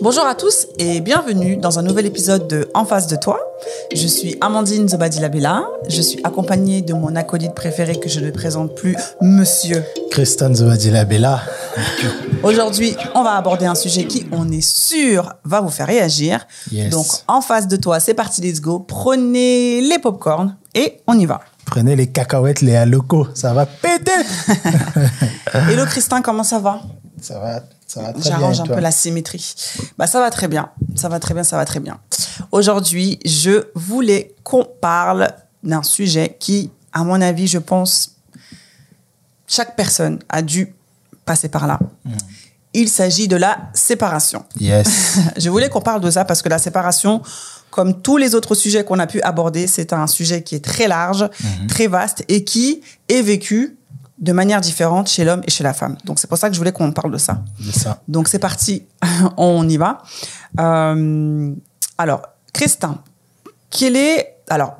Bonjour à tous et bienvenue dans un nouvel épisode de En face de toi. Je suis Amandine Zobadilabella. Je suis accompagnée de mon acolyte préféré que je ne présente plus, Monsieur. Christian Zobadilabella. Aujourd'hui, on va aborder un sujet qui, on est sûr, va vous faire réagir. Yes. Donc, en face de toi, c'est parti, let's go. Prenez les popcorns et on y va. Prenez les cacahuètes, les locaux, ça va péter. Hello Christin, comment ça va? Ça va, J'arrange un peu la symétrie. Bah ça va très bien, ça va très bien, ça va très bien. Aujourd'hui, je voulais qu'on parle d'un sujet qui, à mon avis, je pense, chaque personne a dû passer par là. Hmm. Il s'agit de la séparation. Yes. Je voulais qu'on parle de ça parce que la séparation, comme tous les autres sujets qu'on a pu aborder, c'est un sujet qui est très large, Mhm. très vaste et qui est vécu de manière différente chez l'homme et chez la femme. Donc c'est pour ça que je voulais qu'on parle de ça. Ça. Donc c'est parti, on y va. Euh, alors, Christin, quel est... Alors,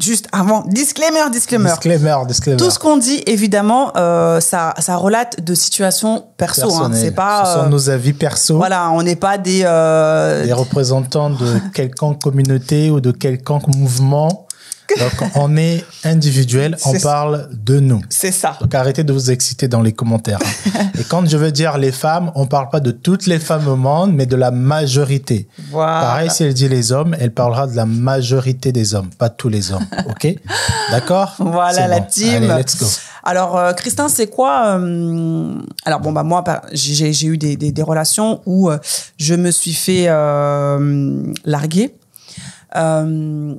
juste avant, disclaimer, disclaimer. Disclaimer, disclaimer. Tout ce qu'on dit, évidemment, euh, ça, ça relate de situations perso. Hein. C'est pas... Ce sont euh, nos avis perso. Voilà, on n'est pas des... euh, Des représentants de quelconque communauté ou de quelconque mouvement. Donc, on est individuel, on ça. parle de nous. c'est ça. Donc arrêtez de vous exciter dans les commentaires. hein. Et quand je veux dire les femmes, on parle pas de toutes les femmes au monde, mais de la majorité. Voilà. Pareil, si elle dit les hommes, elle parlera de la majorité des hommes, pas tous les hommes. OK? D'accord? Voilà la bon. team. Allez, let's go. Alors, euh, Christin, c'est quoi euh, Alors bon bah moi, j'ai eu des, des, des relations où euh, je me suis fait euh, larguer. Euh,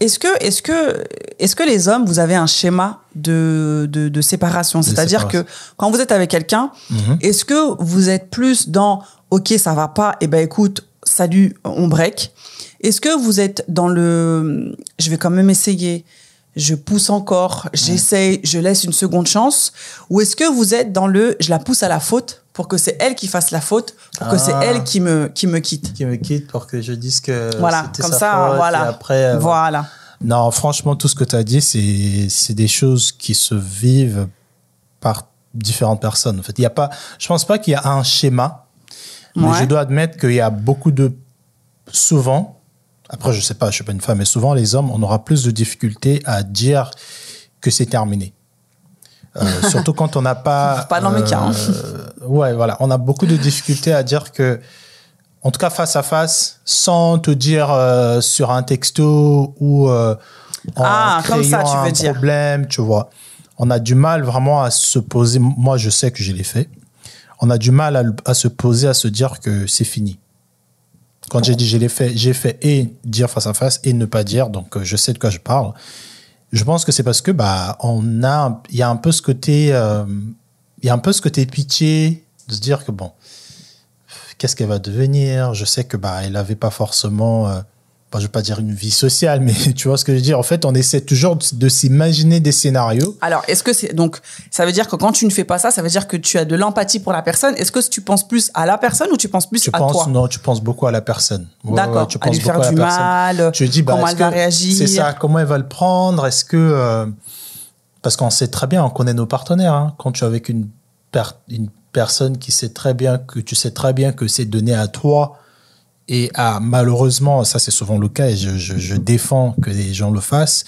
est-ce que, est-ce que, est-ce que les hommes, vous avez un schéma de, de, de séparation? C'est-à-dire que quand vous êtes avec quelqu'un, Mhm. est-ce que vous êtes plus dans OK, ça va pas, et ben écoute, salut, on break. Est-ce que vous êtes dans le je vais quand même essayer, je pousse encore, j'essaye, je laisse une seconde chance ou est-ce que vous êtes dans le je la pousse à la faute pour que c'est elle qui fasse la faute, pour que c'est Ah. elle qui me qui me quitte. Qui me quitte pour que je dise que Voilà, c'était comme sa ça, faute, voilà. et après, euh, Voilà. Non, franchement, tout ce que tu as dit, c'est c'est des choses qui se vivent par différentes personnes. En fait, il y a pas, je pense pas qu'il y a un schéma, mais je dois admettre qu'il y a beaucoup de, souvent, après je sais pas, je suis pas une femme, mais souvent les hommes, on aura plus de difficultés à dire que c'est terminé. Euh, surtout quand on n'a pas. Pas dans mes cas, hein. euh, ouais, voilà, on a beaucoup de difficultés à dire que en tout cas face à face, sans te dire euh, sur un texto ou euh, en Ah, comme ça, tu veux un dire. problème, tu vois. On a du mal vraiment à se poser. Moi, je sais que je l'ai fait. On a du mal à, se poser, à se dire que c'est fini. Quand j'ai dit je l'ai fait, j'ai fait et dire face à face et ne pas dire. Donc, je sais de quoi je parle. Je pense que c'est parce que bah on a, il y a un peu ce côté, euh, il y a un peu ce côté pitié de se dire que bon, qu'est-ce qu'elle va devenir? Je sais que bah elle avait pas forcément, euh, je vais pas dire une vie sociale, mais tu vois ce que je veux dire. En fait, on essaie toujours de, de s'imaginer des scénarios. Alors, est-ce que c'est donc ça veut dire que quand tu ne fais pas ça, ça veut dire que tu as de l'empathie pour la personne Est-ce que tu penses plus à la personne ou tu penses plus Tu à penses toi? non, tu penses beaucoup à la personne. Ouais, D'accord. ouais, tu à penses lui faire à du mal. Tu dis bah, comment elle va réagir? C'est ça. Comment elle va le prendre? Est-ce que euh, parce qu'on sait très bien, on connaît nos partenaires. hein. quand tu es avec une per- une personne qui sait très bien que tu sais très bien que c'est donné à toi et à malheureusement, ça c'est souvent le cas et je, je- je défends que les gens le fassent.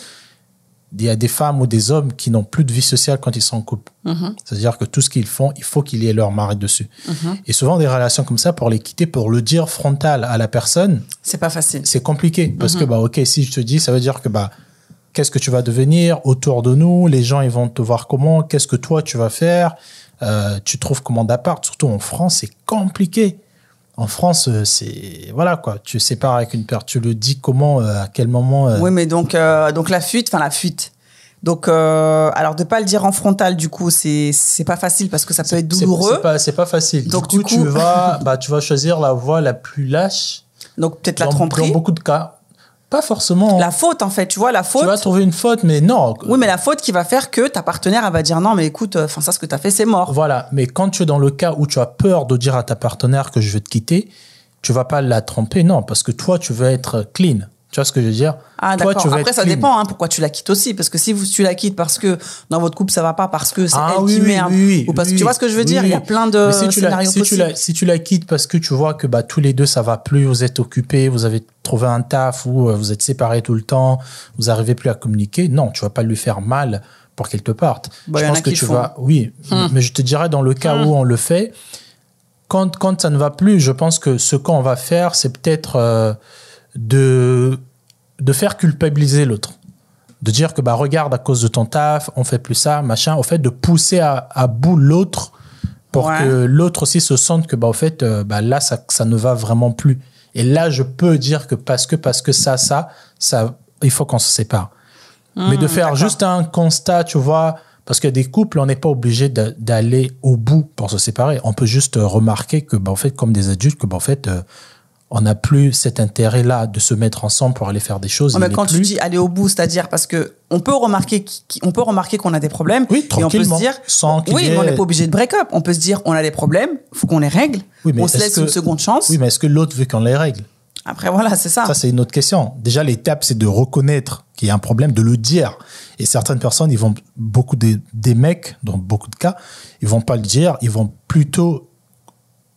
Il y a des femmes ou des hommes qui n'ont plus de vie sociale quand ils sont en couple. Mhm. C'est-à-dire que tout ce qu'ils font, il faut qu'il y ait leur mari dessus. Mhm. Et souvent, des relations comme ça, pour les quitter, pour le dire frontal à la personne, C'est pas facile. c'est compliqué. Parce que, bah, OK, si je te dis, ça veut dire que, bah, qu'est-ce que tu vas devenir autour de nous? Les gens, ils vont te voir comment? Qu'est-ce que toi, tu vas faire? Euh, Tu trouves comment d'appart? Surtout en France, c'est compliqué. En France, euh, c'est. Voilà, quoi. Tu sépares avec une personne, tu le dis comment, euh, à quel moment. euh, Oui, mais donc, euh, donc la fuite, enfin la fuite. Donc, alors de pas le dire en frontal, du coup, c'est c'est pas facile parce que ça peut être douloureux. C'est pas, c'est pas facile. Donc, du du coup, coup- tu, vas, bah, tu vas choisir la voie la plus lâche. Donc peut-être la tromperie, dans beaucoup de cas. Pas forcément. la faute en fait. Tu vois la faute. Tu vas trouver une faute, mais non. Oui, mais la faute qui va faire que ta partenaire elle va dire non, mais écoute, euh, enfin ça ce que t'as fait c'est mort. Voilà. Mais quand tu es dans le cas où tu as peur de dire à ta partenaire que je vais te quitter, tu vas pas la tromper, non, parce que toi, tu veux être clean. Tu vois ce que je veux dire Ah Toi, d'accord. Après ça clean. dépend hein, pourquoi tu la quittes aussi parce que si vous, tu la quittes parce que dans votre couple ça va pas parce que c'est Ah elle oui, qui oui, merde oui, oui, ou parce que tu vois ce que je veux dire il y a plein de si tu la, si tu la, si tu la quittes parce que tu vois que bah, tous les deux ça va plus, vous êtes occupés, vous avez trouvé un taf ou euh, vous êtes séparés tout le temps, vous arrivez plus à communiquer, non, tu vas pas lui faire mal pour qu'elle te parte. Bah, je y en pense a que tu font. vas, oui, Hum. mais je te dirais dans le cas Hum. où on le fait, quand, quand ça ne va plus, je pense que ce qu'on va faire, c'est peut-être euh, de, de faire culpabiliser l'autre. De dire que, bah, regarde, à cause de ton taf, on fait plus ça, machin. Au fait, de pousser à, à bout l'autre pour Ouais. que l'autre aussi se sente que, bah, au fait, euh, bah, là, ça, ça ne va vraiment plus. Et là, je peux dire que parce que, parce que ça, ça, ça, il faut qu'on se sépare. Mais de faire juste un constat, tu vois, parce que des couples, on n'est pas obligé d'aller au bout pour se séparer. On peut juste euh, remarquer que, bah, en fait, comme des adultes, que, bah, en fait, euh, on n'a plus cet intérêt-là de se mettre ensemble pour aller faire des choses. Mais quand tu plus. dis aller au bout, c'est-à-dire parce que on peut remarquer qui- on peut remarquer qu'on a des problèmes Oui, et on peut se dire sans oui, mais on n'est pas obligé de break up. On peut se dire on a des problèmes, faut qu'on les règle. Oui, on se laisse que- une seconde chance. Oui, mais est-ce que l'autre veut qu'on les règle? Après voilà, c'est ça. Ça, c'est une autre question. Déjà, l'étape, c'est de reconnaître qu'il y a un problème, de le dire. Et certaines personnes, ils vont, beaucoup des, des mecs, dans beaucoup de cas, ils vont pas le dire, ils vont plutôt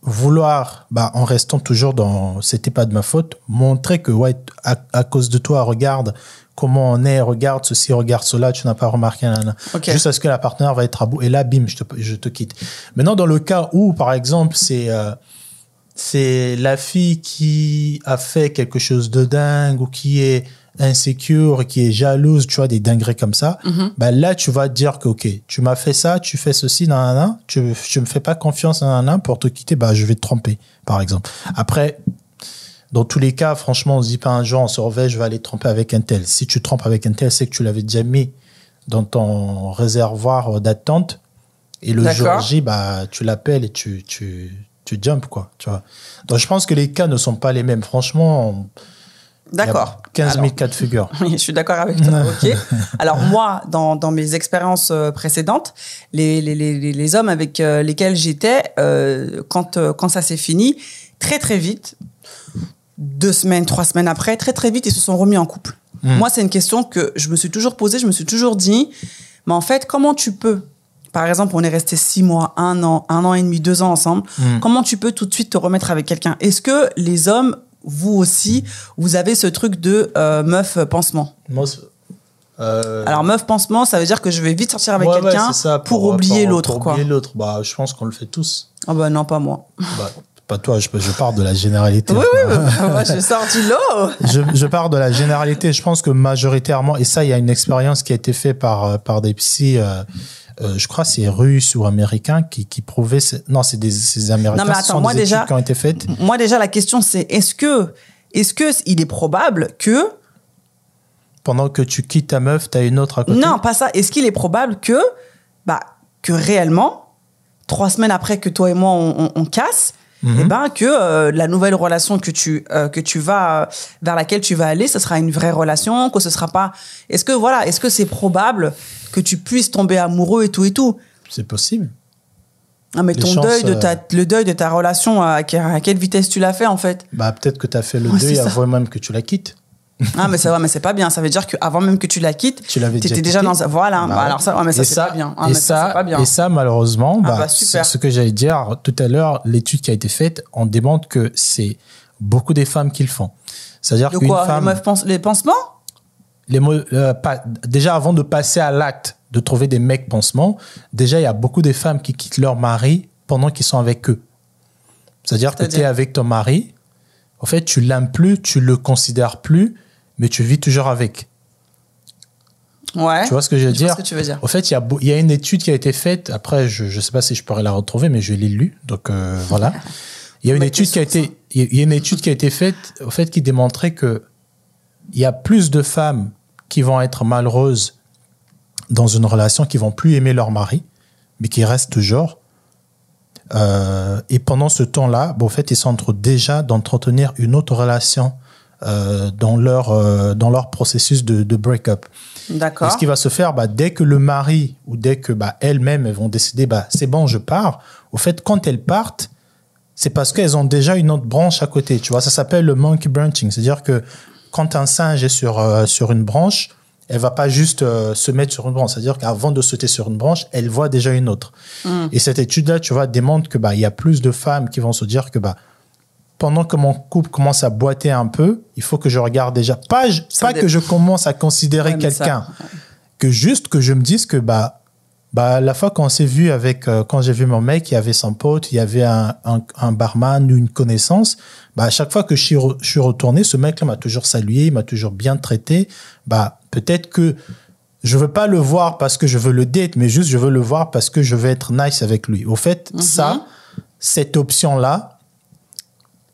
vouloir, bah, en restant toujours dans c'était pas de ma faute, montrer que, ouais, à, à cause de toi, regarde comment on est, regarde ceci, regarde cela, tu n'as pas remarqué, nanana. Ok. juste à ce que la partenaire va être à bout. Et là, bim, je te, je te quitte. Maintenant, dans le cas où, par exemple, c'est, euh, c'est la fille qui a fait quelque chose de dingue ou qui est insécure, qui est jalouse, tu vois, des dingueries comme ça, bah là, tu vas te dire que, OK, tu m'as fait ça, tu fais ceci, nanana, tu, tu me fais pas confiance, nanana, pour te quitter, bah, je vais te tromper, par exemple. Après, dans tous les cas, franchement, on se dit pas un jour, on se réveille, je vais aller tromper avec un tel. Si tu trompes avec un tel, c'est que tu l'avais déjà mis dans ton réservoir d'attente. Et le jour. J, bah, tu l'appelles et tu, tu, tu jumps, quoi, tu vois. Donc, je pense que les cas ne sont pas les mêmes. Franchement, D'accord. 15 000 Alors, cas de figure. Oui, je suis d'accord avec toi. ok. Alors moi, dans, dans mes expériences euh, précédentes, les, les, les, les- les hommes avec euh, lesquels j'étais, euh, quand, quand ça s'est fini, très très vite, deux semaines, trois semaines après, très très vite, ils se sont remis en couple. Mm. Moi, c'est une question que je me suis toujours posée, je me suis toujours dit, mais en fait, comment tu peux par exemple, on est resté six mois, un an, un an et demi, deux ans ensemble. Mm. Comment tu peux tout de suite te remettre avec quelqu'un? Est-ce que les hommes, vous aussi, vous avez ce truc de euh, meuf pansement Moi, c'est- euh, alors meuf pansement, ça veut dire que je vais vite sortir avec ouais, quelqu'un pour, oublier l'autre, pour oublier l'autre. Bah, je pense qu'on le fait tous. Ah bah non, pas moi. Bah, pas toi, je, je pars de la généralité. Oui, oui, bah, moi je sors du lot. je, je pars de la généralité. Je pense que majoritairement, et ça, il y a une expérience qui a été faite par, euh, par des psys, euh, euh, je crois que c'est russes ou américains, qui, qui prouvaient. ce- Non, c'est des, des américains. Non, mais ce attends, sont moi, des déjà- qui ont été faites. Moi déjà la question c'est est-ce que est-ce que il est probable que Pendant que tu quittes ta meuf, tu as une autre à côté? non pas ça est-ce qu'il est probable que bah que réellement trois semaines après que toi et moi on, on- on casse Mhm. eh ben que euh, la nouvelle relation que tu euh, que tu vas euh, vers laquelle tu vas aller ce sera une vraie relation que ce sera pas est-ce que voilà est-ce que c'est probable que tu puisses tomber amoureux et tout et tout? C'est possible. Ah, mais Les ton chances, deuil de ta, le deuil de ta relation, à, que- à quelle vitesse tu l'as fait en fait? Bah, peut-être que tu as fait le Ouais, deuil ça. avant même que tu la quittes. Ah, mais ça va, mais c'est pas bien. Ça veut dire qu'avant même que tu la quittes, Tu l'avais déjà déjà dans. Voilà, Bah, alors ça, ouais, mais ça et c'est pas bien. Ah, et, mais ça, ça, c'est pas bien. et ça, malheureusement, Ah, bah, bah, c'est ce que j'allais dire tout à l'heure, l'étude qui a été faite, on démontre que c'est beaucoup des femmes qui le font. C'est-à-dire qu'une femme, les, pense- les pansements? Les mots- euh, pas- déjà avant de passer à l'acte de trouver des mecs pansements, déjà il y a beaucoup de femmes qui quittent leur mari pendant qu'ils sont avec eux. C'est-à-dire que tu es avec ton mari, en fait tu l'aimes plus, tu le considères plus, mais tu vis toujours avec. Ouais. Tu vois ce que je veux Je dire ce que tu veux dire. En fait, il y, y a une étude qui a été faite. Après, je ne sais pas si je pourrais la retrouver, mais je l'ai lue. Donc euh, voilà. Il y a une étude qui a été, il y a une étude qui a été faite, au fait, qui démontrait que il y a plus de femmes qui vont être malheureuses dans une relation, qui vont plus aimer leur mari, mais qui restent toujours. Euh, et pendant ce temps-là, bon, en fait, ils sont en train déjà d'entretenir une autre relation euh, dans leur euh, dans leur processus de, de break-up. D'accord. ce qui va se faire, bah, dès que le mari ou dès que bah, elles-mêmes elles vont décider, bah, c'est bon, je pars. Au fait, quand elles partent, c'est parce qu'elles ont déjà une autre branche à côté. Tu vois, ça s'appelle le monkey branching. C'est-à-dire que quand un singe est sur, euh, sur une branche, elle va pas juste euh, se mettre sur une branche. C'est-à-dire qu'avant de sauter sur une branche, elle voit déjà une autre. Mm. Et cette étude-là, tu vois, démontre que bah il y a plus de femmes qui vont se dire que bah pendant que mon couple commence à boiter un peu, il faut que je regarde déjà. Pas, Ça pas dé- que je commence à considérer Ouais, quelqu'un, que juste que je me dise que bah bah la fois qu'on s'est vu avec euh, quand j'ai vu mon mec, il y avait son pote, il y avait un, un, un barman ou une connaissance. Bah à chaque fois que je suis, re- je suis retourné, ce mec-là m'a toujours salué, il m'a toujours bien traité. Bah peut-être que je veux pas le voir parce que je veux le date, mais juste je veux le voir parce que je veux être nice avec lui. Au fait, ça, cette option-là,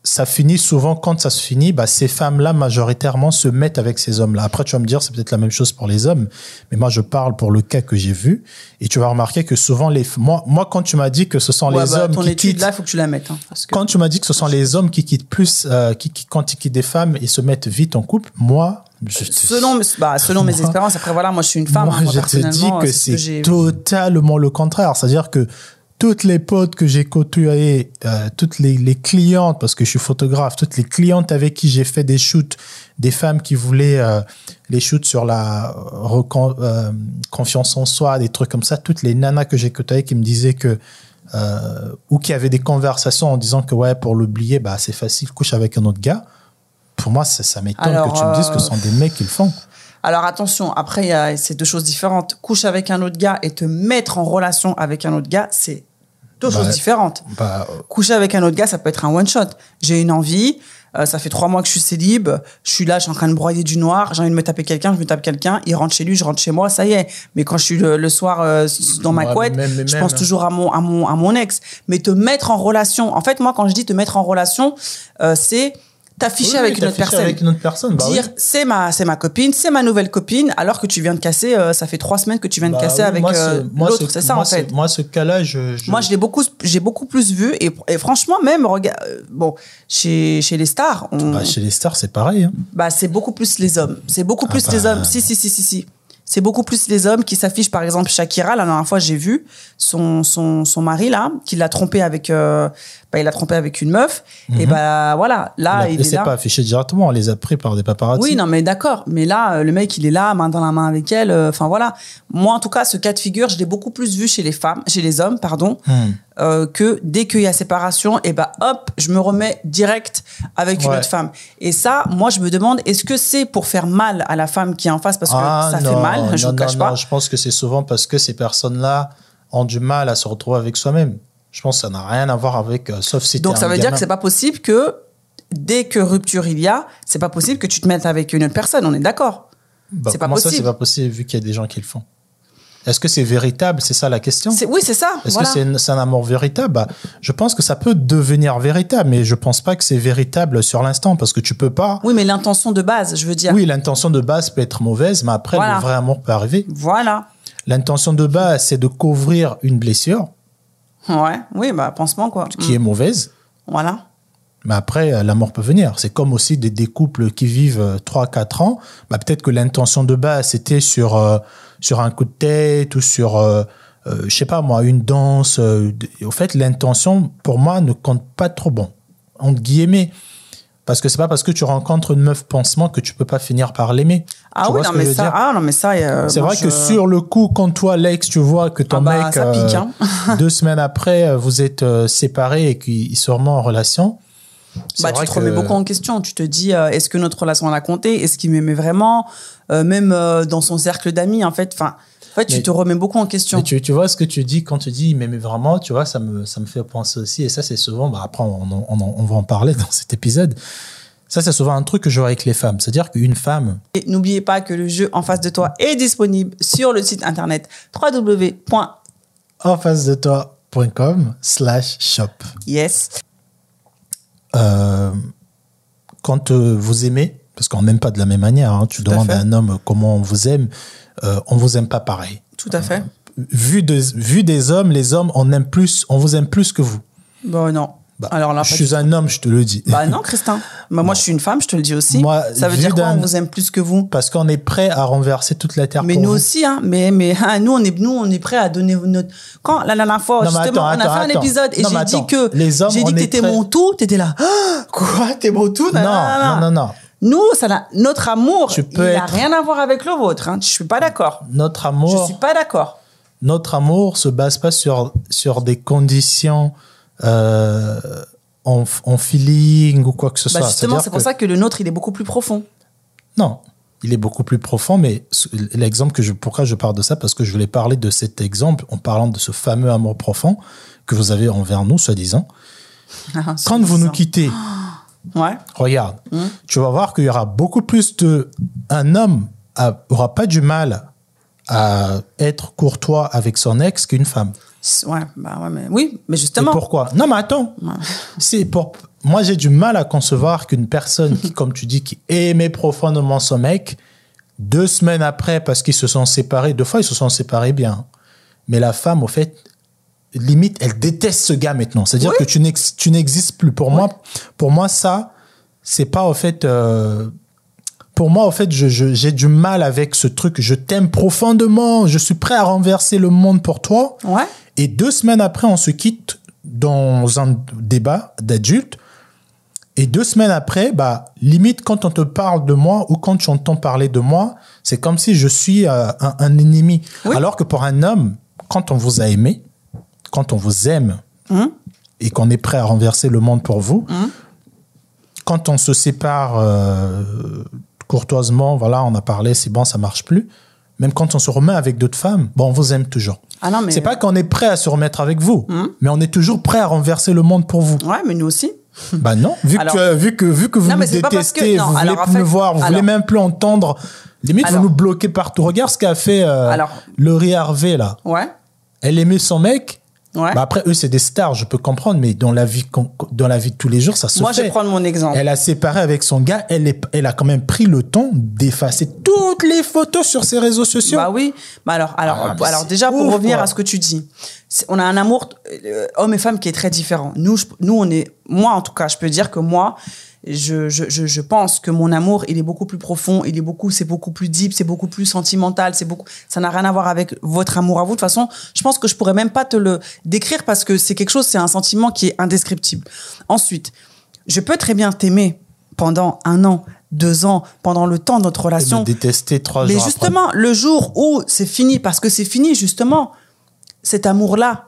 ça finit souvent quand ça se finit, bah, ces femmes-là majoritairement se mettent avec ces hommes-là. Après, tu vas me dire, c'est peut-être la même chose pour les hommes, mais moi, je parle pour le cas que j'ai vu, et tu vas remarquer que souvent les, moi, moi, quand tu m'as dit que ce sont Ouais, les bah, hommes ton qui étude quittent, là, faut que tu la mettes. hein, parce que- quand tu m'as dit que ce sont les hommes qui quittent plus, euh, qui, qui, quand ils quittent des femmes, ils se mettent vite en couple, moi, je te- Selon, bah, selon mes expériences, après voilà, moi je suis une femme. moi, hein, moi, je te dis que ce c'est totalement le contraire. C'est-à-dire que toutes les potes que j'ai côtoyées, euh, toutes les, les clientes, parce que je suis photographe, toutes les clientes avec qui j'ai fait des shoots, des femmes qui voulaient euh, les shoots sur la euh, confiance en soi, des trucs comme ça, toutes les nanas que j'ai côtoyées qui me disaient que ou qui avaient des conversations en disant que ouais pour l'oublier bah c'est facile couche avec un autre gars pour moi ça, ça m'étonne que tu me dises que ce sont des mecs qui le font Alors attention, après, il y a c'est deux choses différentes. Coucher avec un autre gars et te mettre en relation avec un autre gars, c'est deux Bah, choses différentes. bah, Coucher avec un autre gars, ça peut être un one shot. J'ai une envie, euh, ça fait trois mois que je suis célib, je suis là, je suis en train de broyer du noir, j'ai envie de me taper quelqu'un, je me tape quelqu'un, il rentre chez lui, je rentre chez moi, ça y est. Mais quand je suis le, le soir euh, dans ma Ouais, couette, même- je pense hein. toujours à mon, à, mon, à mon ex. Mais te mettre en relation, en fait, moi, quand je dis te mettre en relation, euh, c'est t'afficher Oui, avec oui, une autre personne avec une autre personne bah dire oui. c'est ma c'est ma copine c'est ma nouvelle copine alors que tu viens de casser euh, ça fait trois semaines que tu viens de Bah casser avec euh, l'autre ce- c'est ça moi, en fait moi ce cas-là je, je- moi je l'ai beaucoup j'ai beaucoup plus vu et, et franchement même regarde euh, bon chez chez les stars on, Bah, chez les stars c'est pareil hein. bah c'est beaucoup plus les hommes c'est beaucoup plus bah. les hommes si si si si si c'est beaucoup plus les hommes qui s'affichent par exemple Shakira la dernière fois j'ai vu son son son mari là qui l'a trompé avec euh, bah, il l'a trompé avec une meuf et bah voilà là il il est s'est là pas affiché directement on les a pris par des paparazzi Oui, non, mais d'accord. Mais là, euh, le mec, il est là, main dans la main avec elle. euh, Enfin, voilà. Moi, en tout cas, ce cas de figure, je l'ai beaucoup plus vu chez les femmes, chez les hommes, pardon, Hmm. euh, que dès qu'il y a séparation, et ben hop, je me remets direct avec une autre femme. Et ça, moi, je me demande, est-ce que c'est pour faire mal à la femme qui est en face parce que Ah, ça non, fait mal, je non, cache non, pas. je pense que c'est souvent parce que ces personnes-là ont du mal à se retrouver avec soi-même je pense que ça n'a rien à voir avec euh, sauf si Donc ça veut dire que c'est pas possible que dès que rupture il y a, c'est pas possible que tu te mettes avec une autre personne. On est d'accord. Bah, c'est pas comment ça possible. c'est pas possible vu qu'il y a des gens qui le font? Est-ce que c'est véritable? C'est ça la question Oui, c'est ça. Est-ce voilà. que c'est un amour véritable? Bah, Je pense que ça peut devenir véritable, mais je pense pas que c'est véritable sur l'instant parce que tu peux pas. Oui, mais l'intention de base, je veux dire. Oui, l'intention de base peut être mauvaise, mais après, Voilà. le vrai amour peut arriver. Voilà. L'intention de base, c'est de couvrir une blessure Ouais, oui, bah, pansement, quoi. qui est mauvaise, Voilà. mais après, euh, l'amour peut venir. C'est comme aussi des, des couples qui vivent 3-4 ans. Bah, Peut-être que l'intention de base, c'était sur, euh, sur un coup de tête ou sur, euh, euh, je sais pas moi, une danse. euh, au fait, l'intention, pour moi, ne compte pas trop bon. Entre guillemets. Parce que c'est pas parce que tu rencontres une meuf pansement que tu peux pas finir par l'aimer. Ah Tu oui, ce non, que mais ça, ah, non, mais ça, euh, C'est vrai je- que sur le coup, quand toi, l'ex, tu vois que ton Ah bah, mec, ça pique, hein. deux semaines après, euh, vous êtes euh, séparés et qu'il se remet en relation. Bah, tu te remets que- beaucoup en question. Tu te dis, euh, est-ce que notre relation a compté? Est-ce qu'il m'aimait vraiment? Euh, Même euh, dans son cercle d'amis, en fait. Enfin, en fait, tu te remets beaucoup en question. Tu, tu vois ce que tu dis quand tu dis mais, mais vraiment, tu vois, ça me, ça me fait penser aussi, et ça c'est souvent, bah, après on, on, on va en parler dans cet épisode, ça c'est souvent un truc que je vois avec les femmes, c'est-à-dire qu'une femme, Et n'oubliez pas que le jeu en face de toi est disponible sur le site internet www. en face de toi.com slash shop. Yes. Euh, quand vous aimez, parce qu'on n'aime pas de la même manière, hein, tu Tout demandes à, un homme comment on vous aime, euh, on vous aime pas pareil. Tout à fait. Vu, de, vu des hommes, les hommes, on aime plus, on vous aime plus que vous. Bon, non. Bah, Alors là, je suis un homme, je te le dis. Bah non, Christin. Bah, moi, je suis une femme, je te le dis aussi. Moi, ça veut dire quoi On vous aime plus que vous? Parce qu'on est prêt à renverser toute la terre Mais pour nous vous. aussi, hein. Mais, mais hein, nous, on est, nous, on est prêt à donner notre. Quand la dernière fois, justement, attends, on a fait attends, un épisode et j'ai dit que Les hommes, j'ai dit que t'étais prêt- mon tout, t'étais là. Ah, quoi, t'es mon tout Non, non, non, non. Nous, ça notre amour, il n'a être- rien à voir avec le vôtre. Hein. Je suis pas d'accord. Notre Je amour, suis pas d'accord. notre amour se base pas sur, sur des conditions euh, en, en feeling ou quoi que ce Bah, soit. justement, c'est pour que- ça que le nôtre, il est beaucoup plus profond. Non, il est beaucoup plus profond, mais l'exemple que je, pourquoi je parle de ça, parce que je voulais parler de cet exemple en parlant de ce fameux amour profond que vous avez envers nous, soi-disant. Quand vous nous quittez, Ouais. regarde, tu vas voir qu'il y aura beaucoup plus de. Un homme a- aura pas du mal à être courtois avec son ex qu'une femme. Ouais, bah ouais, mais oui, mais Et justement. pourquoi? Non, mais attends. C'est pour. Moi, j'ai du mal à concevoir qu'une personne qui, comme tu dis, qui aimait profondément son mec, deux semaines après, parce qu'ils se sont séparés, deux fois ils se sont séparés bien. Mais la femme, au fait, limite, elle déteste ce gars maintenant. C'est-à-dire Oui. que tu n'ex- tu n'existes plus. Pour moi, pour moi, ça, c'est pas au fait. euh, pour moi, au fait, je- je- j'ai du mal avec ce truc. Je t'aime profondément. Je suis prêt à renverser le monde pour toi. Ouais. Et deux semaines après, on se quitte dans un débat d'adultes. Et deux semaines après, bah, limite, quand on te parle de moi ou quand tu entends parler de moi, c'est comme si je suis euh, un, un ennemi. Oui. Alors que pour un homme, quand on vous a aimé, quand on vous aime et qu'on est prêt à renverser le monde pour vous, quand on se sépare euh, courtoisement, voilà, on a parlé, c'est bon, ça marche plus. Même quand on se remet avec d'autres femmes, bon, on vous aime toujours. Ah non, mais. C'est pas qu'on est prêt à se remettre avec vous, mais on est toujours prêt à renverser le monde pour vous. Ouais, mais nous aussi. bah non, vu Alors- que, vu que, vu que vous Non, que- détestez, non, vous voulez plus fait- voir, vous voulez alors- même plus entendre. Limite, Alors- vous nous bloquez partout. Regarde ce qu'a fait euh, Laurie Harvey, là. Ouais. Elle aimait son mec. Ouais. Bah après, eux, c'est des stars, je peux comprendre, mais dans la vie, dans la vie de tous les jours, ça se Moi, je fait. vais prendre mon exemple. Elle a séparé avec son gars, elle, est, elle a quand même pris le temps d'effacer toutes les photos sur ses réseaux sociaux. Bah oui. Bah alors, alors, Ah, alors déjà, pour revenir quoi. à ce que tu dis, on a un amour euh, homme et femme qui est très différent. Nous, je- nous, on est, moi en tout cas, je peux dire que moi, je, je, je, je pense que mon amour, il est beaucoup plus profond, il est beaucoup, c'est beaucoup plus deep, c'est beaucoup plus sentimental, c'est beaucoup, ça n'a rien à voir avec votre amour à vous. De toute façon, je pense que je pourrais même pas te le décrire parce que c'est quelque chose, c'est un sentiment qui est indescriptible. Ensuite, je peux très bien t'aimer pendant un an, deux ans, pendant le temps de notre relation. me détestait trois Mais jours après. justement, le jour où c'est fini, parce que c'est fini, justement, cet amour-là,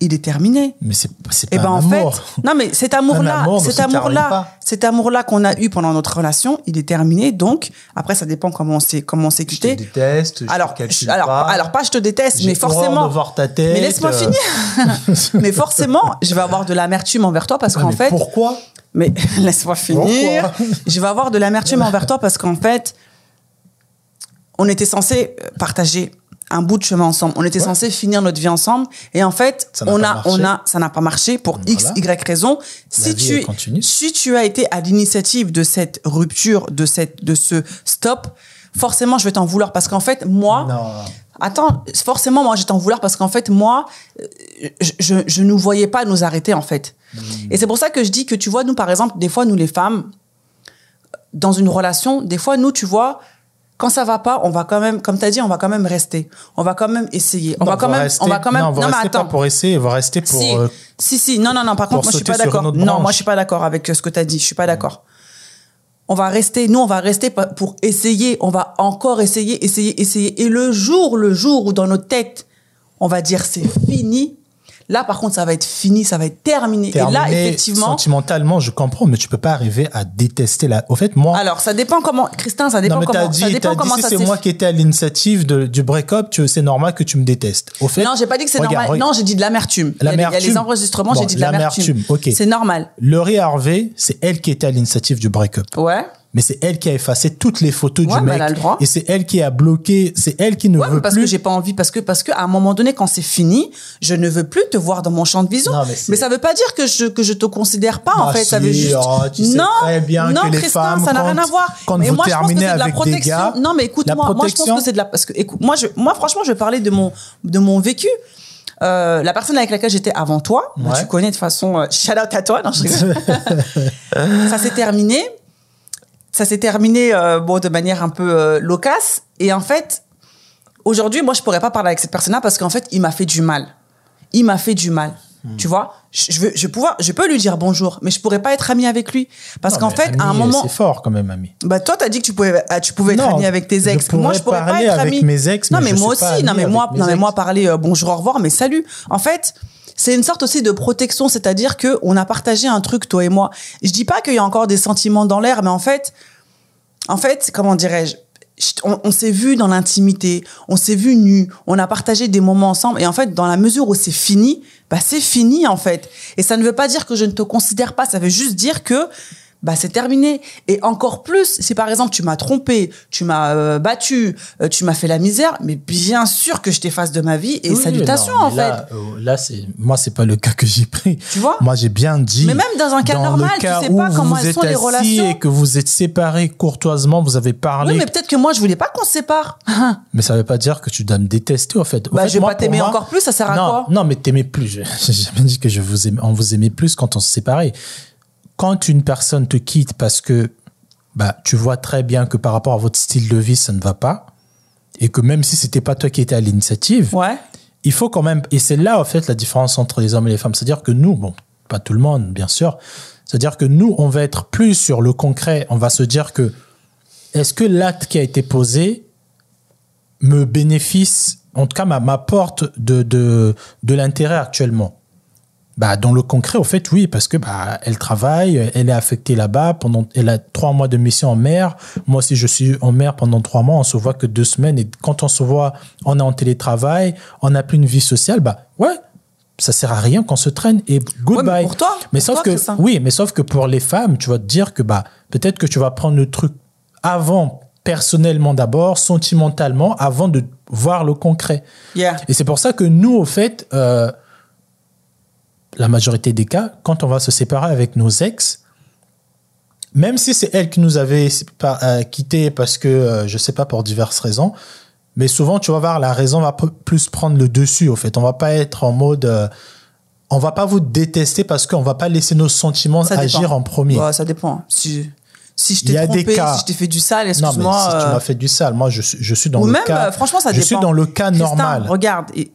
il est terminé. Mais c'est c'est pas Et ben un en fait, non mais cet amour-là, amour cet amour-là, cet amour-là qu'on a eu pendant notre relation, il est terminé. Donc après, ça dépend comment on s'est comment on s'est Je te quitté. déteste, je Alors, te calcule je- alors, pas. alors pas je te déteste, mais forcément. de voir ta tête. Mais laisse-moi euh. finir. mais forcément, je vais avoir de l'amertume envers toi parce qu'en fait, Pourquoi? Mais laisse-moi finir. Pourquoi? Je vais avoir de l'amertume envers toi parce qu'en fait, on était censé partager un bout de chemin ensemble. On était Ouais. censé finir notre vie ensemble. Et en fait, Ça n'a on pas a, marché. on a, ça n'a pas marché pour X. Y raison. Si tu, si tu as été à l'initiative de cette rupture, de cette, de ce stop, forcément, je vais t'en vouloir parce qu'en fait, moi, Non. Attends, forcément, moi, je vais t'en vouloir parce qu'en fait, moi, je, je, je nous voyais pas nous arrêter, en fait. Hmm. Et c'est pour ça que je dis que, tu vois, nous, par exemple, des fois, nous, les femmes, dans une relation, des fois, nous, tu vois, quand ça va pas, on va quand même, comme tu as dit, on va quand même rester. On va quand même essayer. On Non, va quand même, restez- on va quand même, Non, vous mais pas attends. pour essayer, vous restez pour. Si, euh, si, si. Non, non, non. Par contre, moi, je suis pas d'accord. Non, moi, je suis pas d'accord avec euh, ce que tu as dit. Je suis pas d'accord. On va rester, nous, on va rester pour essayer. On va encore essayer, essayer, essayer. Et le jour, le jour où dans notre tête, on va dire c'est fini. Là, par contre, ça va être fini, ça va être terminé. Et là, effectivement. Sentimentalement, je comprends, mais tu peux pas arriver à détester la. Au fait, moi. Alors, ça dépend comment, Christin, ça dépend non, mais comment, dit, ça dépend dit comment si c'est moi qui étais à l'initiative du break-up, c'est normal que tu me détestes. Au fait. Non, j'ai pas dit que c'est normal. regarde. Non, j'ai dit de l'amertume. Il Il y a les enregistrements, Bon, j'ai dit de l'amertume. l'amertume, ok. C'est normal. Laurie Harvey, c'est elle qui était à l'initiative du break-up. Ouais. Mais c'est elle qui a effacé toutes les photos Ouais, du mec. Et c'est elle qui a bloqué, c'est elle qui ne Ouais, veut parce plus. que j'ai pas envie, parce que, parce que à un moment donné, quand c'est fini, je ne veux plus te voir dans mon champ de vision. Non, mais, mais ça veut pas dire que je, que je te considère pas, en Ah fait. ça si, veut juste. oh, tu sais non, très bien non, que les Christin, femmes, ça n'a rien à voir. quand mais vous moi, je pense que de la avec protection. gars, non, mais écoute-moi, moi, je pense que c'est de la, parce que, écoute, moi, je, moi, franchement, je vais parler de mon, de mon vécu. Euh, la personne avec laquelle j'étais avant toi, bah, Ouais. tu connais de façon, euh, shout out à toi, non, je rigole. ça s'est terminé. Ça s'est terminé euh, bon de manière un peu euh, loquace et en fait aujourd'hui moi je pourrais pas parler avec cette personne-là parce qu'en fait il m'a fait du mal. Il m'a fait du mal. Tu vois, je veux, je pouvoir, je peux lui dire bonjour, mais je pourrais pas être amie avec lui parce Non, qu'en fait, à un ami, moment, C'est fort quand même, ami. bah toi t'as dit que tu pouvais, ah, tu pouvais être amie avec tes je ex. moi, je pourrais pas être avec mes ex, non, mais moi aussi. Non, ami mais moi, non, mais moi parler euh, bonjour, au revoir, mais salut. En fait. C'est une sorte aussi de protection, c'est-à-dire que on a partagé un truc toi et moi. Je dis pas qu'il y a encore des sentiments dans l'air, mais en fait, en fait, comment dirais-je? Je- on, on s'est vu dans l'intimité, on s'est vu nu, on a partagé des moments ensemble. Et en fait, dans la mesure où c'est fini, bah c'est fini en fait. Et ça ne veut pas dire que je ne te considère pas, ça veut juste dire que bah c'est terminé. Et encore plus, si par exemple tu m'as trompé, tu m'as euh, battu, euh, tu m'as fait la misère, mais bien sûr que je t'efface de ma vie et Oui, salutations non, en fait. Là, euh, là, c'est moi, c'est pas le cas que j'ai pris. Tu vois? Moi, j'ai bien dit. Mais même dans un cas dans normal, le tu cas sais où pas vous comment vous elles sont les relations. Et que vous êtes séparés courtoisement, vous avez parlé. Oui, mais peut-être que moi je voulais pas qu'on se sépare. Mais ça veut pas dire que tu dois me détester, en fait. Au Bah, fait, je vais moi, pas t'aimer moi- encore plus, ça sert à quoi? Non, mais t'aimais plus. J'ai jamais dit que je vous aimais, on vous aimait plus quand on se séparait. Quand une personne te quitte parce que bah, tu vois très bien que par rapport à votre style de vie, ça ne va pas, et que même si c'était pas toi qui étais à l'initiative, Ouais. il faut quand même, et c'est là en fait la différence entre les hommes et les femmes, c'est-à-dire que nous, bon, pas tout le monde, bien sûr, c'est-à-dire que nous, on va être plus sur le concret, on va se dire que est-ce que l'acte qui a été posé me bénéficie, en tout cas m'apporte de, de, de l'intérêt actuellement? Bah, dans le concret, au fait, oui, parce que bah, elle travaille, elle est affectée là-bas pendant, elle a trois mois de mission en mer. Moi aussi, je suis en mer pendant trois mois. On se voit que deux semaines. Et quand on se voit, on est en télétravail, on n'a plus une vie sociale. Bah, ouais, ça sert à rien qu'on se traîne et goodbye. mais pour toi, mais pour sauf toi, que, Christin. oui, mais sauf que pour les femmes, tu vas te dire que bah, peut-être que tu vas prendre le truc avant, personnellement d'abord, sentimentalement, avant de voir le concret. Yeah. Et c'est pour ça que nous, au fait, euh, la majorité des cas, quand on va se séparer avec nos ex, même si c'est elle qui nous avait euh, quitté parce que, euh, je sais pas, pour diverses raisons, mais souvent, tu vas voir, la raison va plus prendre le dessus, au fait. On va pas être en mode... euh, on va pas vous détester parce qu'on va pas laisser nos sentiments Ça dépend. agir en premier. Ça dépend. Si, si je t'ai des cas. si je t'ai fait du sale, non, mais excuse-moi. si tu m'as fait du sale, moi, je, suis- je suis dans ou le même, cas... franchement, ça je dépend. suis dans le cas Christin, normal. regarde, et-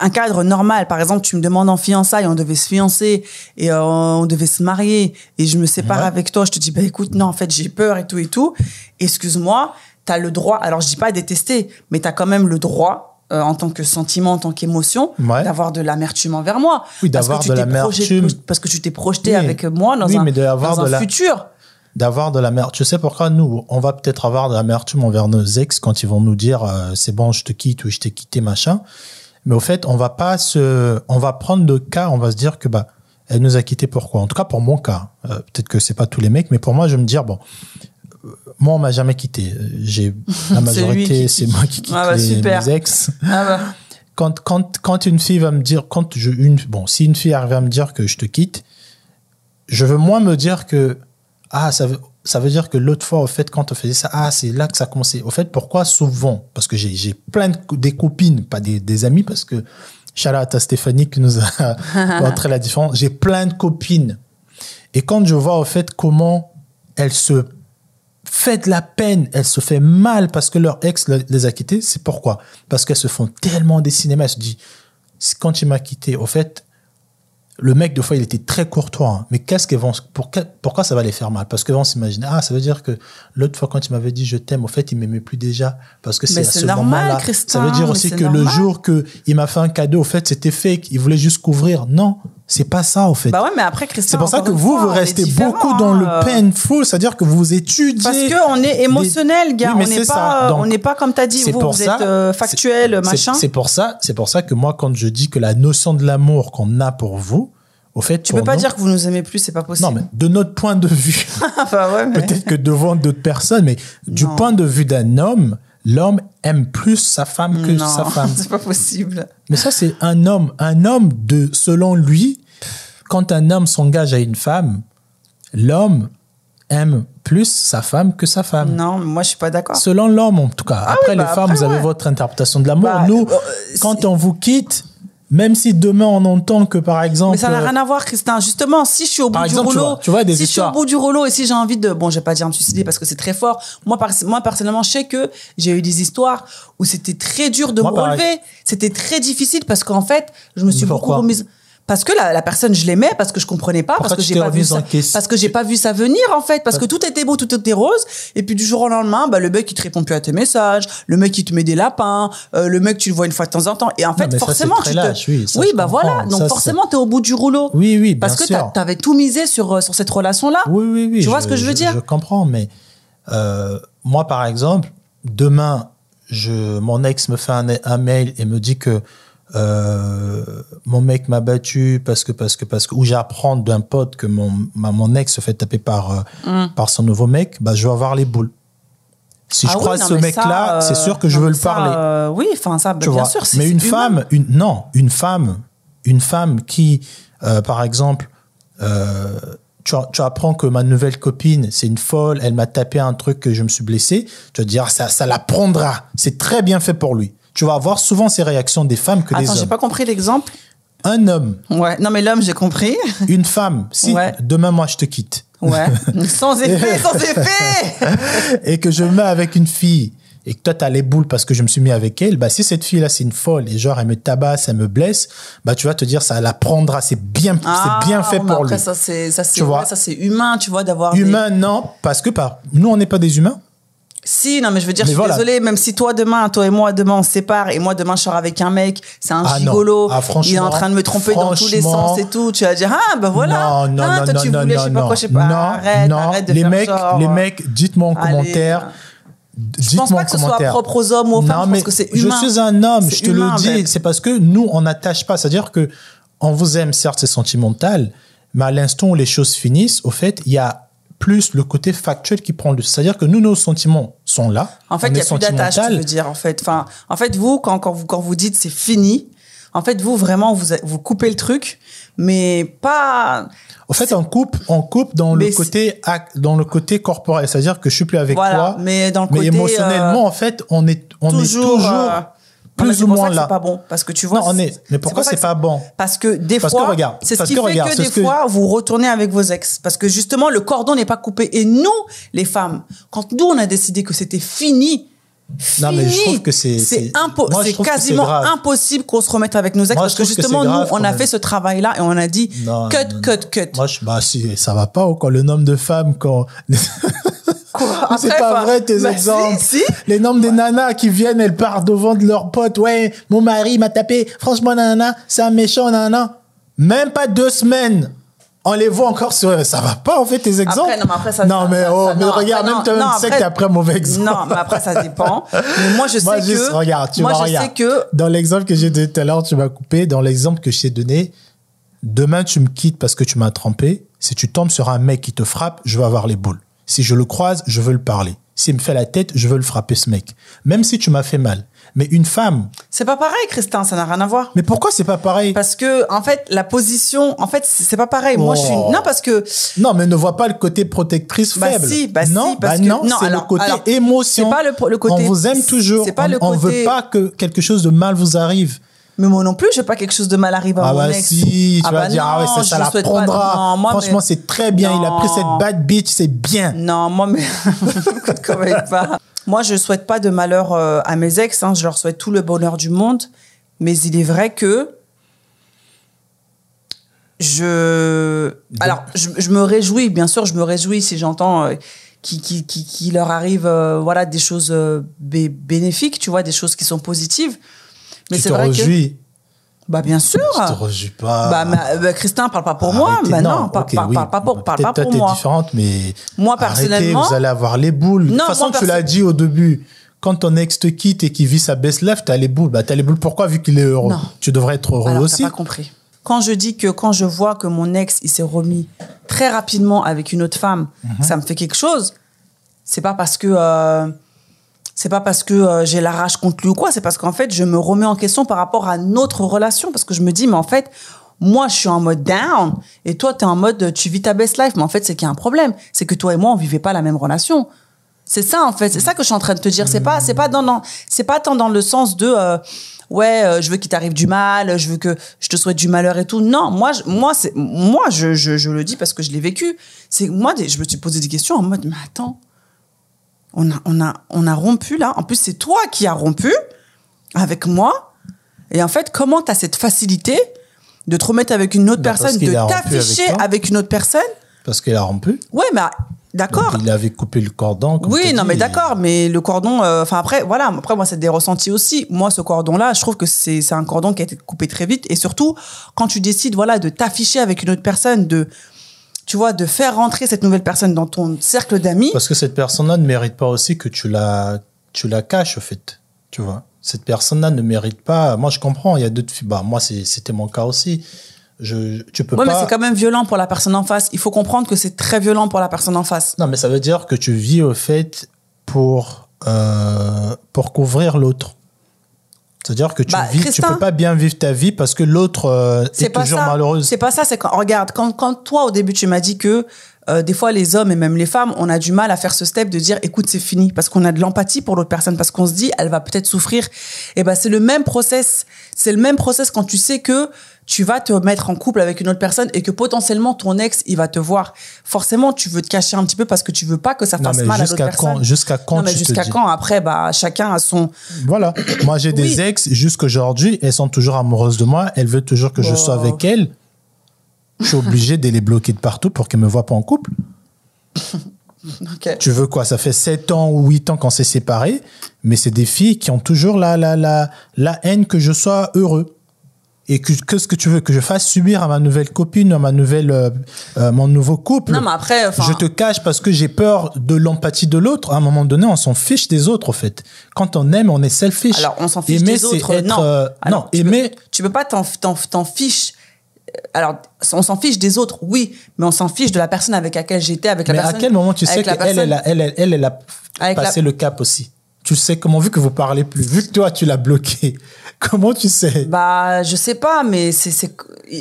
un cadre normal. Par exemple, tu me demandes en fiançailles, on devait se fiancer et euh, on devait se marier et je me sépare Ouais. avec toi. Je te dis, bah écoute, non, en fait, j'ai peur et tout et tout. Excuse-moi, t'as le droit. Alors, je dis pas détester, mais t'as quand même le droit. euh, en tant que sentiment, en tant qu'émotion, Ouais. d'avoir de l'amertume envers moi. Oui, d'avoir de l'amertume. Parce que tu t'es projeté Oui. avec moi dans Oui, un, mais dans de un la- futur. d'avoir de l'amertume. Tu sais pourquoi nous, on va peut-être avoir de l'amertume envers nos ex quand ils vont nous dire euh, c'est bon, je te quitte ou je t'ai quitté, machin. Mais au fait, on va pas se, on va prendre le cas, on va se dire que bah, elle nous a quitté pourquoi En tout cas, pour mon cas, Euh, peut-être que c'est pas tous les mecs, mais pour moi, je vais me dire bon, euh, moi, on m'a jamais quitté. J'ai la majorité, c'est moi qui quitte Ah bah, les, mes ex. Ah bah. Quand, quand, quand une fille va me dire, quand je, une, bon, si une fille arrive à me dire que je te quitte, je veux moins me dire que ah ça veut ça veut dire que l'autre fois au fait quand on faisait ça ah c'est là que ça a commencé. Au fait pourquoi souvent? Parce que j'ai plein de des copines pas des, des amis parce que Chala à Stéphanie qui nous a montré la différence. J'ai plein de copines. Et quand je vois au fait comment elles se fait de la peine, elles se fait mal parce que leur ex le- les a quittés, c'est pourquoi? Parce qu'elles se font tellement des cinémas, elles se disent, quand il m'a quitté, au fait, le mec, des fois, il était très courtois, hein, mais qu'est-ce qu'elles vont, pour, que- pourquoi ça va les faire mal? Parce vont s'imaginer, ah, ça veut dire que l'autre fois, quand il m'avait dit je t'aime, au fait, il m'aimait plus déjà, parce que c'est ce moment-là. Ça veut dire aussi que le jour que il m'a fait un cadeau, au fait, c'était fake, il voulait juste couvrir. Non, c'est pas ça, au fait. Bah ouais, mais après, c'est pour ça que vous, fois, vous restez beaucoup dans le hein, euh, painful, c'est-à-dire que vous étudiez. Parce qu'on est émotionnel, gars. Oui, mais on n'est pas, Donc, on n'est pas comme t'as dit. Vous, vous ça- êtes euh, factuel, machin. C'est pour ça, c'est pour ça que moi, quand je dis que la notion de l'amour qu'on a pour vous, au fait, Tu peux pas dire que vous nous aimez plus, c'est pas possible. Non, mais de notre point de vue, bah ouais, mais- peut-être que devant d'autres personnes, mais du Non. point de vue d'un homme, l'homme aime plus sa femme que non, sa femme. c'est pas possible. Mais ça, c'est un homme. Un homme, de, selon lui, quand un homme s'engage à une femme, l'homme aime plus sa femme que sa femme. Non, moi je suis pas d'accord. Selon l'homme, en tout cas. après, bah les femmes, après, vous avez ouais. votre interprétation de l'amour. Bah, Nous, euh, quand on vous quitte, même si demain on entend que, par exemple. Mais ça n'a rien à voir, Christin. Justement, si je suis au bout Par du exemple, tu rouleau, vois- tu vois des si je suis au bout du rouleau et si j'ai envie de, bon, je vais pas dire me suicider parce que c'est très fort. Moi, par- moi personnellement, je sais que j'ai eu des histoires où c'était très dur de Moi, me relever. C'était très difficile parce qu'en fait, je me suis beaucoup remise. Parce que la, la personne je l'aimais parce que je comprenais pas Pourquoi parce que j'ai pas vu ça parce que j'ai pas vu ça venir en fait parce que tout était beau tout était rose et puis du jour au lendemain bah le mec il te répond plus à tes messages le mec il te met des lapins euh, le mec tu le vois une fois de temps en temps et en fait ça, forcément très tu te lâche, oui, ça, oui bah voilà donc Ça, forcément tu es au bout du rouleau. Oui, oui, bien parce que tu avais tout misé sur euh, sur cette relation là Oui, oui, oui. Tu vois ce que je veux dire Je comprends, mais euh, moi, par exemple, demain, je, mon ex me fait un, un mail et me dit que euh, mon mec m'a battu parce que parce que parce que ou j'apprends d'un pote que mon ma- mon ex se fait taper par euh, par son nouveau mec, bah je vais avoir les boules. Si je Mm. Ah oui, croise non, ce mais mec là, ça, euh, c'est sûr que je veux le ça, parler. euh, oui enfin ça bah, Tu bien vois. sûr Mais une humain. femme, une, non, une femme, une femme qui, par exemple, tu, tu apprends que ma nouvelle copine, c'est une folle, elle m'a tapé un truc que je me suis blessé, tu vas dire, ça, ça la prendra. C'est très bien fait pour lui. Tu vas avoir souvent ces réactions des femmes que des attends j'ai hommes. pas compris l'exemple Un homme, ouais non mais l'homme j'ai compris une femme, si Ouais. demain moi je te quitte ouais sans effet sans effet et que je me mets avec une fille et que toi t'as les boules parce que je me suis mis avec elle, bah si cette fille là c'est une folle et genre elle me tabasse, elle me blesse, bah tu vas te dire ça la prendra, c'est bien, c'est bien fait Ah, mais pour après, lui. ça c'est ça c'est Tu vois? ouais, ça c'est humain tu vois d'avoir des- Humain non, parce que par nous on n'est pas des humains. Si, non, mais je veux dire, Mais je suis voilà. désolée, même si toi demain, toi et moi demain on se sépare et moi demain je sors avec un mec, c'est un Ah gigolo, Ah, il est en train de me tromper dans tous les sens et tout, tu vas dire ah ben voilà, Non, non, Ah, non, toi non, tu non, voulais, non, je sais pas non. quoi, je sais pas, non, arrête, non. arrête de les faire mecs, genre, les mecs, dites-moi en allez, commentaire. Je pense pas que ce soit propre aux hommes ou aux femmes, je que c'est je humain. suis un homme, je te humain, le dis. C'est parce que nous, on n'attache pas. C'est-à-dire que on vous aime, certes, c'est sentimental, mais à l'instant où les choses finissent, au fait, il y a plus le côté factuel qui prend le. C'est-à-dire que nous, nos sentiments sont là. En fait, il n'y a plus d'attache, tu veux dire, en fait. Enfin, en fait, vous, quand, quand vous, quand vous dites c'est fini, en fait, vous, vraiment, vous, vous coupez le truc, mais pas, Au fait, on coupe, on coupe dans le côté, dans le côté corporel. C'est-à-dire que je suis plus avec voilà, toi. mais dans le Mais côté. émotionnellement, euh, en fait, on est, on toujours, est toujours euh, plus ou moins là. C'est pas bon, parce que tu vois. Non, on est. Mais pourquoi c'est pas bon? Parce que des Parce fois, c'est ce qui fait que des fois, vous retournez avec vos ex. Parce que justement, le cordon n'est pas coupé. Et nous, les femmes, quand nous, on a décidé que c'était fini, Non, mais je fini, trouve que c'est- c'est quasiment impossible qu'on se remette avec nos ex. Moi, parce que justement, nous, on quand a fait ce travail-là et on a dit Non, cut, non, cut, cut. Moi, je, bah, si, ça va pas ou quoi Le nombre de femmes quand. Quoi c'est pas vrai tes bah, exemples. Si, si. Les nombres des nanas qui viennent, elles partent devant de leurs potes. Ouais, mon mari m'a tapé. Franchement, nanana, c'est un méchant, nanana. Même pas deux semaines. On les voit encore sur. Ça va pas, en fait, tes exemples. Après, non, mais après, ça. Non, ça- mais, ça- oh, ça- mais non, regarde, après, même toi, tu sais que t'es après mauvais exemple. Non, mais après, ça dépend. Mais moi, je sais Moi, que. juste, regarde, tu moi, vois, je regarde. sais que. Dans l'exemple que j'ai donné tout à l'heure, tu m'as coupé. Dans l'exemple que je t'ai donné, demain, tu me quittes parce que tu m'as trompé. Si tu tombes sur un mec qui te frappe, je veux avoir les boules. Si je le croise, je veux le parler. S'il me fait la tête, je veux le frapper, ce mec. Même si tu m'as fait mal. Mais une femme. C'est pas pareil, Christin, ça n'a rien à voir. Mais pourquoi c'est pas pareil? Parce que, en fait, la position, en fait, c'est pas pareil. Moi, je suis. Oh. Non, parce que. Non, mais ne vois pas le côté protectrice Bah faible. si, bah non, si, parce bah que- non, non, c'est le côté alors, émotion. c'est pas le- le côté- On vous aime toujours. c'est pas on, le on veut côté- pas que quelque chose de mal vous arrive. Mais moi non plus, je veux pas quelque chose de mal arrive à Ah mon bah ex. si, tu Ah vas bah dire, ah ouais, ça, ça la pas. prendra. Non, moi, Franchement, mais- c'est très bien. Il a pris cette bad bitch, c'est bien. Non, moi, mais. Pas. Moi, je souhaite pas de malheur euh, à mes ex. hein. Je leur souhaite tout le bonheur du monde. Mais il est vrai que. Je. Alors, je, je me réjouis, bien sûr, je me réjouis si j'entends euh, qu'il qui, qui, qui leur arrive euh, voilà, des choses euh, bé- bénéfiques, tu vois, des choses qui sont positives. Mais tu te vrai que. réjouis. Bah, bien sûr. Tu te réjouis pas. Bah, ma- bah, Christin, parle pas pour moi. Bah, non, par- ok, par- oui. parle pas pour, Bah, parle pas toi, pour moi. différente, mais. Moi, arrêtez, personnellement- vous allez avoir les boules. de toute Non, façon, tu l'as dit au début. Quand ton ex te quitte et qu'il vit sa best life, t'as les boules. Bah, t'as les boules pourquoi Vu qu'il est heureux? Non. Tu devrais être heureux Alors, aussi. t'as pas compris. Quand je dis que quand je vois que mon ex, il s'est remis très rapidement avec une autre femme, Mhm. ça me fait quelque chose. C'est pas parce que euh, c'est pas parce que euh, j'ai la rage contre lui ou quoi. C'est parce qu'en fait, je me remets en question par rapport à notre relation parce que je me dis, mais en fait, moi, je suis en mode down et toi, tu es en mode tu vis ta best life. Mais en fait, c'est qu'il y a un problème. C'est que toi et moi, on vivait pas la même relation. C'est ça en fait, c'est ça que je suis en train de te dire. C'est pas, c'est pas dans, dans- c'est pas tant dans le sens de, euh, ouais, euh, je veux qu'il t'arrive du mal, je veux que je te souhaite du malheur et tout. Non, moi, je, moi, c'est, moi, je, je, le dis parce que je l'ai vécu. C'est moi, je me suis posé des questions en mode, mais attends, on a, on a, on a rompu là. En plus, c'est toi qui as rompu avec moi. Et en fait, comment tu as cette facilité de te remettre avec une autre Bah, personne, de avec t'afficher avec, une autre personne? Parce qu'il a rompu. Ouais, mais d'accord. Il avait coupé le cordon. comme Oui, non, dit, mais d'accord, mais le cordon, euh, enfin après, voilà, après moi c'est des ressentis aussi. Moi, ce cordon-là, je trouve que c'est c'est un cordon qui a été coupé très vite, et surtout quand tu décides, voilà, de t'afficher avec une autre personne, de, tu vois, de faire rentrer cette nouvelle personne dans ton cercle d'amis. Parce que cette personne-là ne mérite pas aussi que tu la, tu la caches, au fait. Tu vois. Cette personne-là ne mérite pas. Moi, je comprends. Il y a d'autres filles. Bah, moi, c'était mon cas aussi. Je, tu peux Ouais, mais c'est quand même violent pour la personne en face. Il faut comprendre que c'est très violent pour la personne en face. Non, mais ça veut dire que tu vis, au fait, pour, euh, pour couvrir l'autre. C'est-à-dire que tu Bah, vis, tu peux pas bien vivre ta vie parce que l'autre euh, est pas toujours ça. malheureuse. C'est pas ça. C'est quand regarde quand quand toi au début tu m'as dit que euh, des fois les hommes et même les femmes on a du mal à faire ce step de dire écoute c'est fini parce qu'on a de l'empathie pour l'autre personne parce qu'on se dit elle va peut-être souffrir. Et ben c'est le même process. C'est le même process quand tu sais que tu vas te mettre en couple avec une autre personne et que potentiellement ton ex il va te voir. Forcément tu veux te cacher un petit peu parce que tu veux pas que ça fasse mal à l'autre jusqu'à personne. quand, jusqu'à quand non mais jusqu'à quand? Après bah chacun a son Voilà. Moi, j'ai des ex jusqu'aujourd'hui. Elles sont toujours amoureuses de moi. Elles veulent toujours que je sois avec elles. Je suis obligé de les bloquer de partout pour qu'elles me voient pas en couple. Tu veux quoi? Ça fait 7 ans ou 8 ans qu'on s'est séparés. Mais c'est des filles qui ont toujours la, la, la, la haine que je sois heureux. Et que, que ce que tu veux que je fasse subir à ma nouvelle copine, à ma nouvelle, euh, euh, mon nouveau couple. Non mais après enfin Je te cache parce que j'ai peur de l'empathie de l'autre. À un moment donné, on s'en fiche des autres, au fait. Quand on aime, on est selfish. Alors, on s'en fiche Aimer, des autres. être, non, euh, Alors, non, tu aimer. Peux, tu peux pas t'en fiches. Alors, on s'en fiche des autres, oui, mais on s'en fiche de la personne avec laquelle j'étais, avec la Mais personne. à quel moment tu sais qu'elle, elle, elle, elle, elle, elle a passé le cap aussi? Tu sais comment, vu que vous parlez plus, vu que toi, tu l'as bloqué, comment tu sais? Bah, je sais pas, mais c'est, c'est,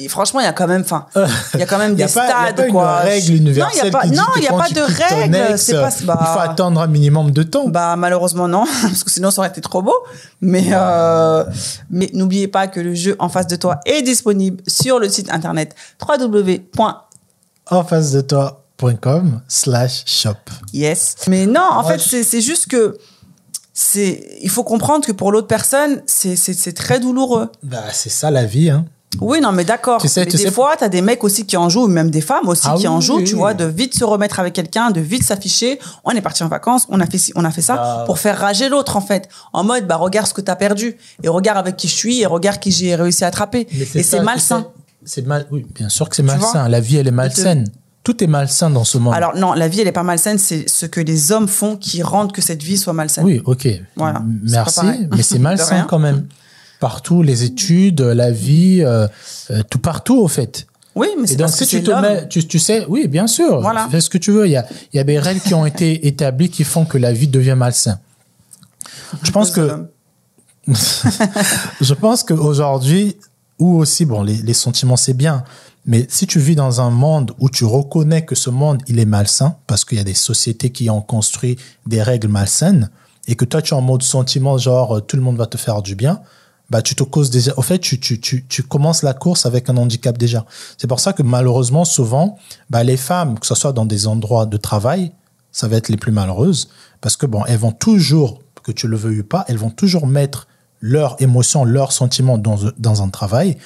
franchement, il y a quand même, enfin, il y a quand même des a pas, il y a stades, pas quoi. une règle universelle Non, il y a pas, non, y a pas de règle. ex, c'est pas, il faut bah, attendre un minimum de temps. Bah malheureusement non, parce que sinon ça aurait été trop beau. Mais euh, mais n'oubliez pas que le jeu en face de toi est disponible sur le site internet www. en face de toi.com slash shop. Yes. Mais non, en Moi, fait, je- c'est juste que c'est il faut comprendre que pour l'autre personne, c'est très douloureux. Bah, c'est ça la vie, hein. Oui, non, mais d'accord. Tu sais- Mais tu des sais- fois, t'as des mecs aussi qui en jouent, même des femmes aussi Ah qui oui, en jouent, oui, tu oui. vois, de vite se remettre avec quelqu'un, de vite s'afficher. On est parti en vacances, on a fait ci, on a fait ça, pour faire rager l'autre, en fait. En mode, bah, regarde ce que t'as perdu, et regarde avec qui je suis, et regarde qui j'ai réussi à attraper. Et c'est malsain. C'est mal, oui, bien sûr que c'est malsain. La vie, elle est malsaine. Tout est malsain dans ce monde. Alors, non, la vie, elle est pas malsaine, c'est ce que les hommes font qui rendent que cette vie soit malsaine. oui, ok. Voilà, Merci, mais c'est malsain quand même. Partout, les études, la vie, euh, euh, tout partout, au fait. Oui, mais c'est donc, parce que si tu te mets, tu, tu sais, oui, bien sûr, Voilà. fais ce que tu veux. Il y a, il y a des règles qui ont été établies qui font que la vie devient malsain. Je pense que, je pense qu'aujourd'hui, ou aussi, bon, les, les sentiments, c'est bien, mais si tu vis dans un monde où tu reconnais que ce monde, il est malsain, parce qu'il y a des sociétés qui ont construit des règles malsaines, et que toi, tu es en mode sentiment, genre, euh, tout le monde va te faire du bien, bah, tu te causes déjà. Au fait, tu, tu, tu, tu commences la course avec un handicap déjà. C'est pour ça que malheureusement, souvent, bah, les femmes, que ce soit dans des endroits de travail, ça va être les plus malheureuses, parce que bon, elles vont toujours, que tu le veuilles ou pas, elles vont toujours mettre leurs émotions, leurs sentiments dans, dans un travail.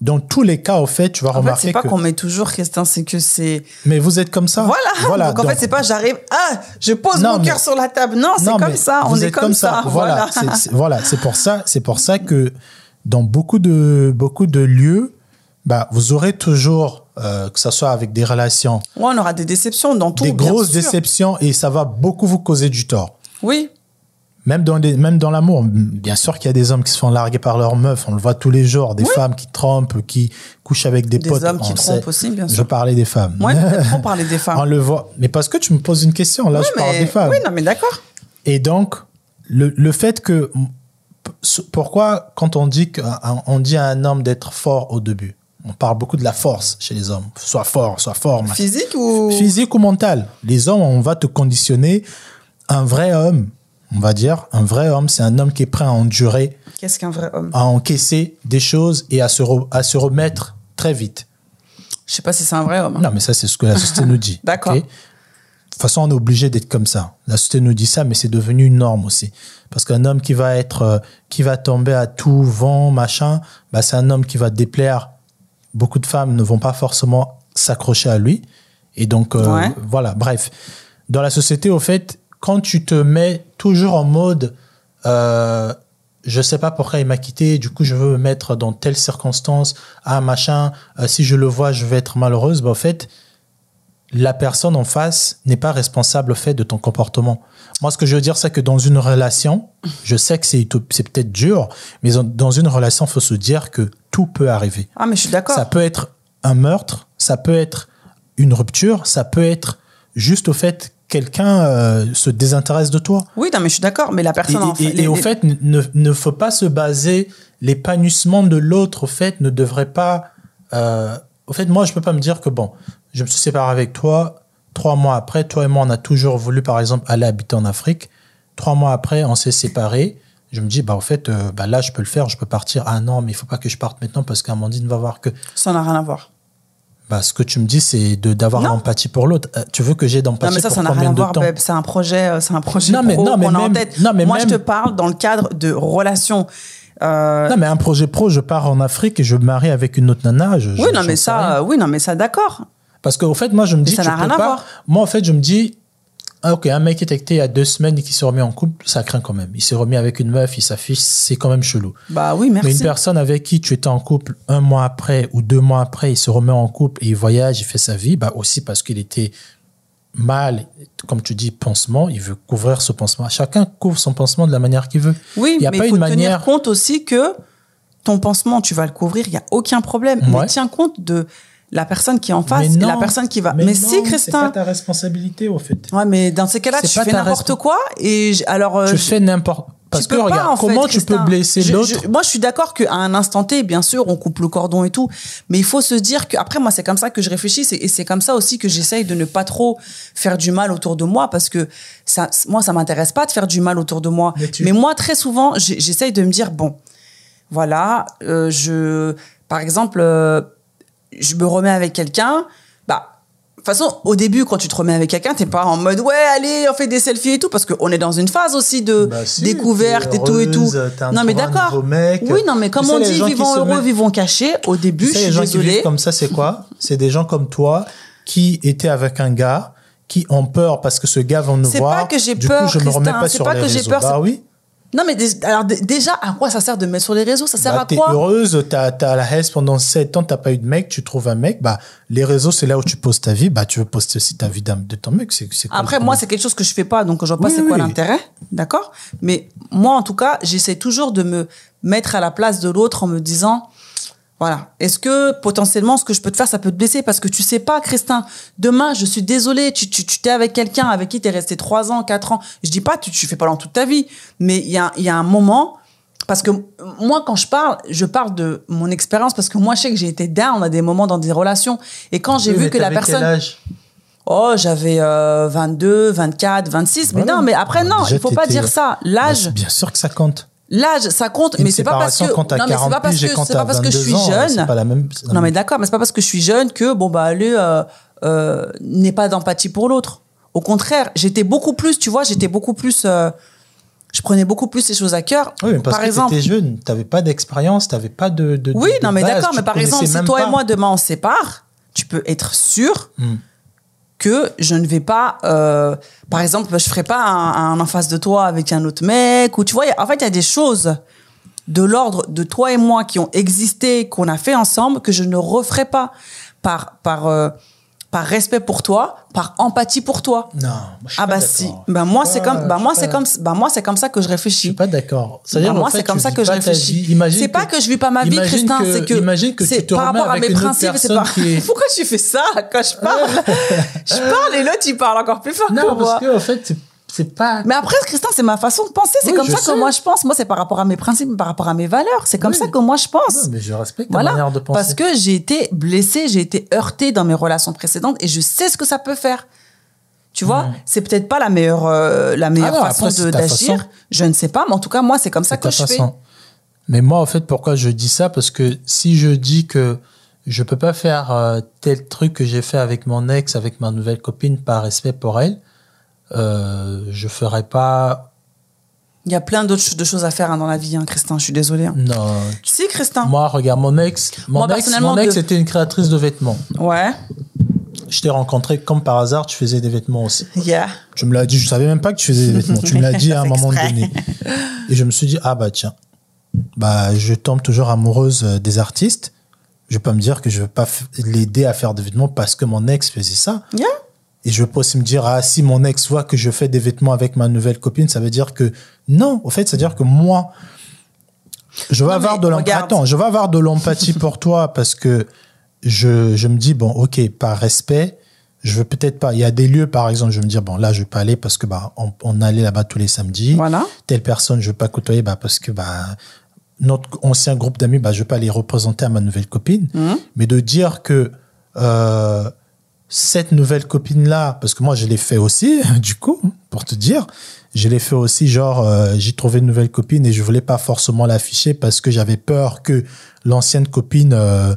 Dans tous les cas, au fait, tu vas En fait, remarquer c'est pas qu'on met toujours, Christin, c'est que c'est. Mais vous êtes comme ça. Voilà. donc, en fait, c'est pas j'arrive, ah, je pose Non, mon cœur sur la table. Non, c'est comme ça. On vous est êtes comme, ça. Voilà, Voilà. c'est voilà, pour ça, c'est pour ça que dans beaucoup de beaucoup de lieux, bah, vous aurez toujours, euh, que ce soit avec des relations, Ouais, on aura des déceptions dans tout. des grosses déceptions et ça va beaucoup vous causer du tort. Oui. Même dans, les- même dans l'amour, bien sûr qu'il y a des hommes qui se font larguer par leurs meufs, on le voit tous les jours, des femmes qui trompent, qui couchent avec des, Des potes. hommes qui on trompent sait. aussi, bien Je sûr. parlais des femmes. Peut-être qu'on parlait des on femmes. le voit. Mais parce que tu me poses une question, là Oui, je parle des femmes. Oui, non, mais d'accord. Et donc, le, le fait que. Pourquoi, quand on dit, que- on dit à un homme d'être fort au début, on parle beaucoup de la force chez les hommes. Sois fort, sois fort. Physique ou. Physique ou mental. Les hommes, on va te conditionner. Un vrai homme, on va dire, un vrai homme, c'est un homme qui est prêt à endurer, Qu'est-ce qu'un vrai homme? à encaisser des choses et à se, à se remettre très vite. Je sais pas si c'est un vrai homme. hein. Non, mais ça, c'est ce que la société nous dit. D'accord. De toute façon, on est obligé d'être comme ça. La société nous dit ça, mais c'est devenu une norme aussi. Parce qu'un homme qui va être, euh, qui va tomber à tout vent, machin, bah, c'est un homme qui va déplaire beaucoup de femmes ne vont pas forcément s'accrocher à lui. Et donc, euh, Ouais. voilà, bref. Dans la société, au fait, quand tu te mets toujours en mode, euh, je sais pas pourquoi il m'a quitté, du coup, je veux me mettre dans telle circonstance, ah, machin, euh, si je le vois, je vais être malheureuse, bah, au fait, la personne en face n'est pas responsable au fait de ton comportement. Moi, ce que je veux dire, c'est que dans une relation, je sais que c'est peut-être dur, mais en- dans une relation, faut se dire que tout peut arriver. Ah, mais je suis d'accord. Ça peut être un meurtre, ça peut être une rupture, ça peut être juste au fait quelqu'un euh, se désintéresse de toi. Oui, non, mais je suis d'accord. Mais la Et, personne. en et- et les- au les- fait, ne, ne faut pas se baser, l'épanouissement de l'autre, au fait, ne devrait pas... euh, au fait, moi, je peux pas me dire que, bon, je me suis séparé avec toi, trois mois après, toi et moi, on a toujours voulu, par exemple, aller habiter en Afrique. Trois mois après, on s'est séparés. Je me dis, bah, au fait, euh, bah, là, je peux le faire, je peux partir. Ah non, mais il faut pas que je parte maintenant parce qu'Amandine va voir que... Ça n'a rien à voir. Bah, ce que tu me dis, c'est de d'avoir l'empathie pour l'autre. Euh, tu veux que j'ai Non, d'empathie mais ça, pour ça n'a combien rien à de voir, temps. C'est un projet, euh, c'est un projet Non, mais- pro non, mais qu'on a en tête. non, mais Moi, je te parle dans le cadre de relations. Euh, Non, mais un projet pro, je pars en Afrique et je me marie avec une autre nana. Je, oui, je- non, mais ça, oui, non, mais ça, d'accord. Parce qu'au fait, moi, je me dis, ça tu n'a peux rien à pas- voir. Moi, en fait, je me dis, ah, ok, un mec qui était acté il y a deux semaines et qui s'est remis en couple, ça craint quand même. Il s'est remis avec une meuf, il s'affiche, c'est quand même chelou. Bah oui, Mais une merci. personne avec qui tu étais en couple un mois après ou deux mois après, il se remet en couple et il voyage, il fait sa vie, bah aussi parce qu'il était mal, comme tu dis, pansement, il veut couvrir ce pansement. Chacun couvre son pansement de la manière qu'il veut. Oui, il y a mais pas il faut une tenir manière- compte aussi que ton pansement, tu vas le couvrir, il n'y a aucun problème. Ouais. Mais tiens compte de la personne qui est en face Mais et la personne qui va. Mais, non, si, C'est pas Christin. ta responsabilité, au fait. Ouais, mais dans ces cas-là, C'est tu fais n'importe quoi. Et j- alors. euh, tu je- fais n'importe. Parce que pas, regarde, fait, comment tu peux Christin. blesser Je- l'autre je- Moi, je suis d'accord qu'à un instant T, bien sûr, on coupe le cordon et tout, mais il faut se dire que après, moi, c'est comme ça que je réfléchis, et c'est comme ça aussi que j'essaye de ne pas trop faire du mal autour de moi, parce que ça, moi, ça m'intéresse pas de faire du mal autour de moi. Mais tu- Mais moi, très souvent, j'essaye de me dire bon, voilà, euh, je, par exemple, euh, je me remets avec quelqu'un, bah. De toute façon, au début, quand tu te remets avec quelqu'un, t'es pas en mode ouais, allez, on fait des selfies et tout, parce qu'on est dans une phase aussi de Bah si, découverte et tout et tout. Non mais d'accord. Oui, non mais comme on dit, vivons heureux, mettent- vivons cachés. Au début, Tu je sais, les suis gens qui vivent comme ça, c'est quoi? C'est des gens comme toi qui étaient avec un gars, qui ont peur parce que ce gars va nous C'est voir. pas que j'ai du peur, coup, je me remets pas c'est sur pas les que j'ai réseaux. peur, Bah c'est- oui. Non mais alors dé- déjà, à quoi ça sert de mettre sur les réseaux? Ça sert Bah, à t'es quoi? heureuse, t'as as la haine pendant 7 ans, t'as pas eu de mec, tu trouves un mec, bah les réseaux c'est là où tu poses ta vie, bah tu veux poster aussi ta vie de ton mec, c'est Après, moi, c'est quelque chose que je fais pas, donc je vois pas Oui, c'est quoi l'intérêt, d'accord? Mais moi, en tout cas, j'essaie toujours de me mettre à la place de l'autre en me disant, voilà, est-ce que potentiellement ce que je peux te faire, ça peut te blesser? Parce que tu sais pas, Christin, demain, je suis désolée, tu tu tu t'es avec quelqu'un avec qui t'es resté trois ans, quatre ans. Je dis pas, tu tu fais pas dans toute ta vie, mais il y a il y a un moment. Parce que moi, quand je parle, je parle de mon expérience parce que moi, je sais que j'ai été down à des moments dans des relations. Et quand j'ai Oui, vu que la t'avais quel personne. âge? Oh, j'avais euh, 22, 24, 26. Mais non, mais après, non, Déjà, il faut pas dire ça. Bah, L'âge, c'est Bien sûr que ça compte. L'âge, ça compte, mais c'est pas parce que. non, mais c'est 40 pas parce que c'est pas parce que je 22 suis ans, jeune. pas la même. la Non, mais d'accord, mais c'est pas parce que je suis jeune que, bon, bah, allez, euh, euh, n'ai pas d'empathie pour l'autre. Au contraire, j'étais beaucoup plus, tu vois, j'étais beaucoup plus. euh, je prenais beaucoup plus les choses à cœur. Oui, mais parce par que exemple. t'étais jeune, t'avais pas d'expérience, t'avais pas de. de Oui, de non, mais d'accord, mais par exemple, si toi pas. et moi demain on se sépare, tu peux être sûr Hmm. Je ne vais pas, euh, par exemple, je ferai pas un, en face de toi avec un autre mec, ou tu vois, en fait, il y a des choses de l'ordre de toi et moi qui ont existé, qu'on a fait ensemble, que je ne referai pas par, par, euh, par respect pour toi, par empathie pour toi. Non, moi, je suis Ah pas bah si, bah moi Je c'est comme, bah je moi c'est comme, bah moi c'est comme ça que je Je réfléchis. suis pas d'accord. Bah, C'est-à-dire, moi, en fait, c'est comme ça que je réfléchis. C'est pas que je vis pas ma vie, Christin, c'est que imagine que tu c'est te par rapport à mes principes. C'est pas. Pourquoi tu fais ça? Quand je parle Je parle et l'autre il parle encore plus fort Non, que moi. parce que en fait, c'est- c'est pas. Mais après, Christin, c'est ma façon de penser. C'est Oui, comme ça sais. que moi je pense. Moi, c'est par rapport à mes principes, par rapport à mes valeurs. C'est comme Oui. ça que moi je pense. Mais je respecte ta Voilà, manière de penser. parce que j'ai été blessée, j'ai été heurtée dans mes relations précédentes et je sais ce que ça peut faire. Tu vois, Mhm. c'est peut-être pas la meilleure, euh, la meilleure Ah non, façon ta d'agir. Je ne sais pas, mais en tout cas, moi, c'est comme ça que ta je fais. façon. Mais moi, en fait, pourquoi je dis ça? Parce que si je dis que je peux pas faire euh, tel truc que j'ai fait avec mon ex, avec ma nouvelle copine, par respect pour elle, euh, je ferai pas Il y a plein d'autres de choses à faire hein, dans la vie, hein, Christin. Je suis désolée. hein. Non. Si, Christin. Moi, regarde, mon ex, mon Moi, ex, mon ex de- était une créatrice de vêtements. Ouais. Je t'ai rencontré comme par hasard, tu faisais des vêtements aussi. Yeah. Tu me l'as dit, je savais même pas que tu faisais des vêtements. Tu me l'as dit à un moment donné. Et je me suis dit, ah bah tiens, bah je tombe toujours amoureuse euh, des artistes. Je vais pas me dire que je vais pas l'aider à faire des vêtements parce que mon ex faisait ça. Yeah. Et je vais pas aussi me dire, ah, si mon ex voit que je fais des vêtements avec ma nouvelle copine, ça veut dire que non. Au fait, c'est-à-dire que moi, je vais Non, avoir de l'empathie. Attends, je vais avoir de l'empathie pour toi parce que je, je me dis, bon, ok, par respect, je veux peut-être pas. Il y a des lieux, par exemple, je vais me dire, bon, là, je vais pas aller parce que, bah, on, on allait là-bas tous les samedis. Voilà. Telle personne, je veux pas côtoyer, bah, parce que, bah, notre ancien groupe d'amis, bah, je vais pas les représenter à ma nouvelle copine. Mhm. Mais de dire que, euh, cette nouvelle copine-là, parce que moi, je l'ai fait aussi, du coup, pour te dire, je l'ai fait aussi, genre, euh, j'ai trouvé une nouvelle copine et je voulais pas forcément l'afficher parce que j'avais peur que l'ancienne copine euh,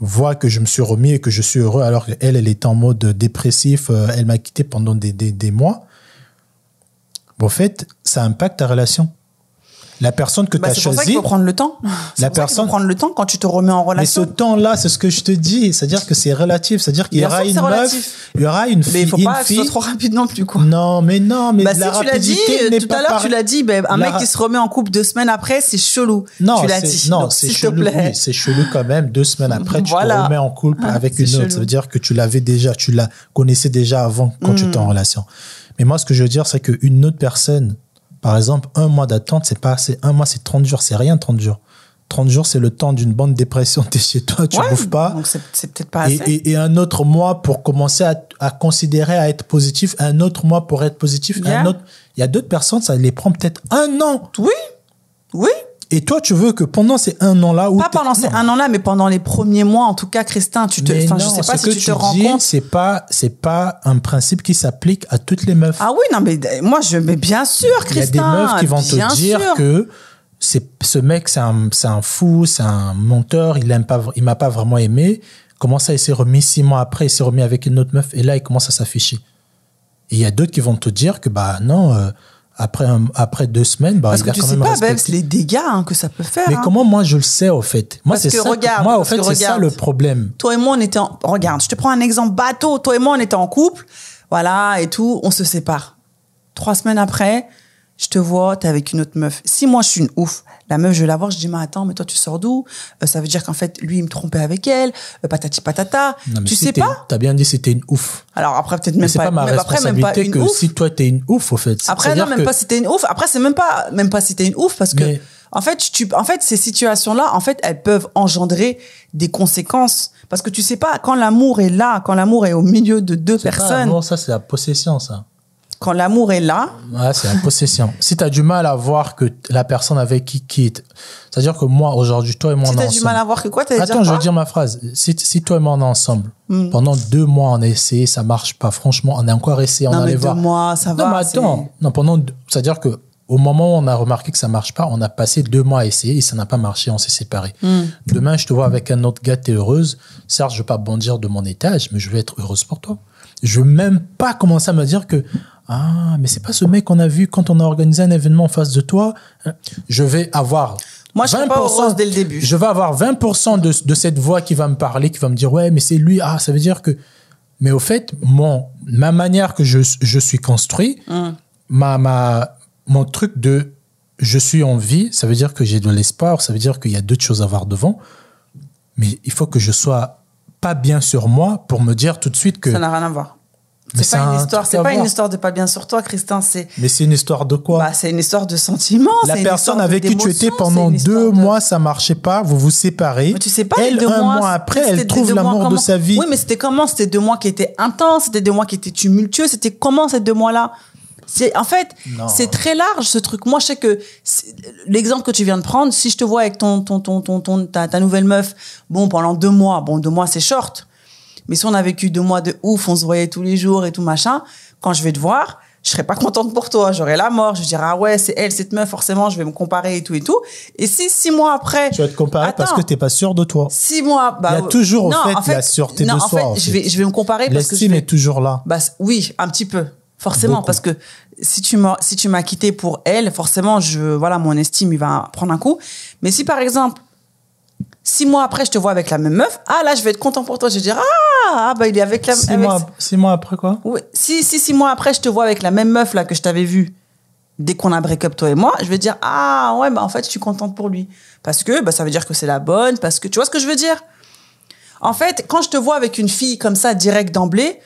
voit que je me suis remis et que je suis heureux alors qu'elle, elle était en mode dépressif, euh, elle m'a quitté pendant des, des, des mois. Bon, fait, ça impacte ta relation. La personne que Bah, tu as c'est pour ça qu'il choisie, faut prendre le temps. C'est La pour ça personne- faut prendre le temps quand tu te remets en mais ce relation. temps-là, c'est ce que je te dis, c'est-à-dire que c'est relatif, c'est-à-dire qu'il y aura une c'est meuf, il y aura une Mais fille, il faut pas que trop rapide non plus, quoi. Non, mais non, mais Bah, si tu l'as dit, tout à l'heure, tu l'as dit, ben, un La mec qui se remet en couple deux semaines après, c'est chelou. Non, tu l'as c'est- dit. non, c'est chelou. Oui, c'est chelou quand même. Deux semaines après, tu Voilà. te remets en couple Ah, avec c'est une autre. Ça veut dire que tu l'avais déjà, tu la connaissais déjà avant quand tu étais en relation. Mais moi, ce que je veux dire, c'est qu'une autre personne, par exemple, un mois d'attente, c'est pas assez. Un mois, c'est 30 jours. C'est rien, 30 jours. 30 jours, c'est le temps d'une bonne dépression. T'es chez toi, tu Ouais, bouffes pas. Donc, c'est c'est peut-être pas Et, assez. et- et un autre mois pour commencer à, à considérer à être positif, un autre mois pour être positif, Yeah. un autre. Il y a d'autres personnes, ça les prend peut-être un an. Oui. Oui. Et toi, tu veux que pendant ces un an-là, Pas pendant ces un an-là, mais pendant les premiers mois, en tout cas, Christin, tu te, Mais enfin, je sais pas ce si que tu te rends compte. C'est pas, c'est pas un principe qui s'applique à toutes les meufs. Ah oui, non, mais moi, je, mais bien sûr, Il y a Christin. des meufs qui vont te dire sûr. que c'est, ce mec, c'est un, c'est un fou, c'est un menteur, il aime pas, il m'a pas vraiment aimé. Comment ça, il s'est remis six mois après, il s'est remis avec une autre meuf, et là, il commence à s'afficher. Et il y a d'autres qui vont te dire que, bah, non, euh, après, un- après deux semaines, bah, Parce il que a tu quand sais même pas. Babs, les dégâts hein, que ça peut faire. Mais hein. comment moi je le sais au fait? Moi c'est ça. regarde, moi au fait c'est ça le problème. Toi et moi, on était en... Regarde, je te prends un exemple bateau. Toi et moi, on était en couple. Voilà, et tout. On se sépare. Trois semaines après, je te vois, t'es avec une autre meuf. Si moi, je suis une ouf, la meuf, je vais la voir, je dis, mais attends, mais toi, tu sors d'où? Euh, Ça veut dire qu'en fait, lui, il me trompait avec elle. Euh, patati patata. Non, mais tu si sais pas? T'as bien dit c'était une ouf. Alors après, peut-être Mais même c'est pas. pas ma même après, même pas responsabilité que ouf. si toi t'es une ouf au fait. Après, non, même que- pas si t'es une ouf. Après, c'est même pas, même pas si t'es une ouf parce que, en fait, tu, en fait, ces situations-là, en fait, elles peuvent engendrer des conséquences. Parce que tu sais pas, quand l'amour est là, quand l'amour est au milieu de deux c'est pas personnes, l'amour, ça c'est la possession ça. Quand l'amour est là, Ouais, c'est la possession. si t'as du mal à voir que la personne avec qui quitte, c'est-à-dire que moi aujourd'hui toi et moi si on est t'as du ensemble. mal à voir que quoi, t'as Attends, je veux dire ma phrase. Si, si toi et moi on est ensemble, pendant deux mois on a essayé, ça marche pas. Franchement, on a encore essayé, on Non, mais allait deux voir. mois, ça non, va, mais attends. Non, pendant, deux- c'est-à-dire que au moment où on a remarqué que ça marche pas, on a passé deux mois à essayer et ça n'a pas marché, on s'est séparés. Demain, je te vois avec un autre gars, t'es heureuse. Certes, je veux pas bondir de mon étage, mais je veux être heureuse pour toi. Je veux même pas commencer à me dire que ah, mais c'est pas ce mec qu'on a vu quand on a organisé un événement en face de toi. Je vais avoir Moi, je serais pas heureuse dès le début. Je vais avoir 20% de, de cette voix qui va me parler, qui va me dire ouais, mais c'est lui. Ah, ça veut dire que. Mais au fait, mon, ma manière que je, je suis construit, Hum. ma, ma, mon truc de je suis en vie, ça veut dire que j'ai de l'espoir, ça veut dire qu'il y a d'autres choses à voir devant. Mais il faut que je sois pas bien sur moi pour me dire tout de suite que. ça n'a rien à voir. C'est pas une un histoire, c'est une de pas bien sur toi, Christin. C'est, Mais c'est une histoire de quoi? Bah, c'est une histoire de sentiments. La personne avec qui tu étais pendant deux de- mois, ça marchait pas, vous vous séparez. Mais tu sais pas, elle, les deux un mois, mois après, elle trouve l'amour de sa vie. Oui, mais c'était comment? C'était deux mois qui étaient intenses, c'était deux mois qui étaient tumultueux, c'était comment ces deux mois-là? C'est en fait, c'est très large ce truc. Moi, je sais que l'exemple que tu viens de prendre, si je te vois avec ton ton ton ton, ton- ta, ta nouvelle meuf, bon pendant deux mois, bon deux mois c'est short. Mais si on a vécu deux mois de ouf, on se voyait tous les jours et tout machin, quand je vais te voir, je serais pas contente pour toi. J'aurais la mort. Je dirais ah ouais c'est elle cette meuf forcément. Je vais me comparer et tout et tout. Et si six mois après, Tu vas te comparer parce que t'es pas sûr de toi. Six mois. Bah, Il y a toujours, non, fait, en la sûreté non, de en soi, fait, en je vais, je vais me comparer parce que L'estime est toujours là. bah, oui, un petit peu. Forcément, Beaucoup. parce que si tu m'as si tu m'as quitté pour elle, forcément, je voilà, mon estime il va prendre un coup. Mais si par exemple six mois après je te vois avec la même meuf, ah là je vais être content pour toi, je vais dire ah, ah bah il est avec la Six avec- mois, six mois après quoi? Ouais. Si, si six mois après je te vois avec la même meuf là que je t'avais vue dès qu'on a break up toi et moi, je vais dire ah ouais bah en fait je suis contente pour lui parce que bah ça veut dire que c'est la bonne parce que tu vois ce que je veux dire? En fait, quand je te vois avec une fille comme ça direct d'emblée,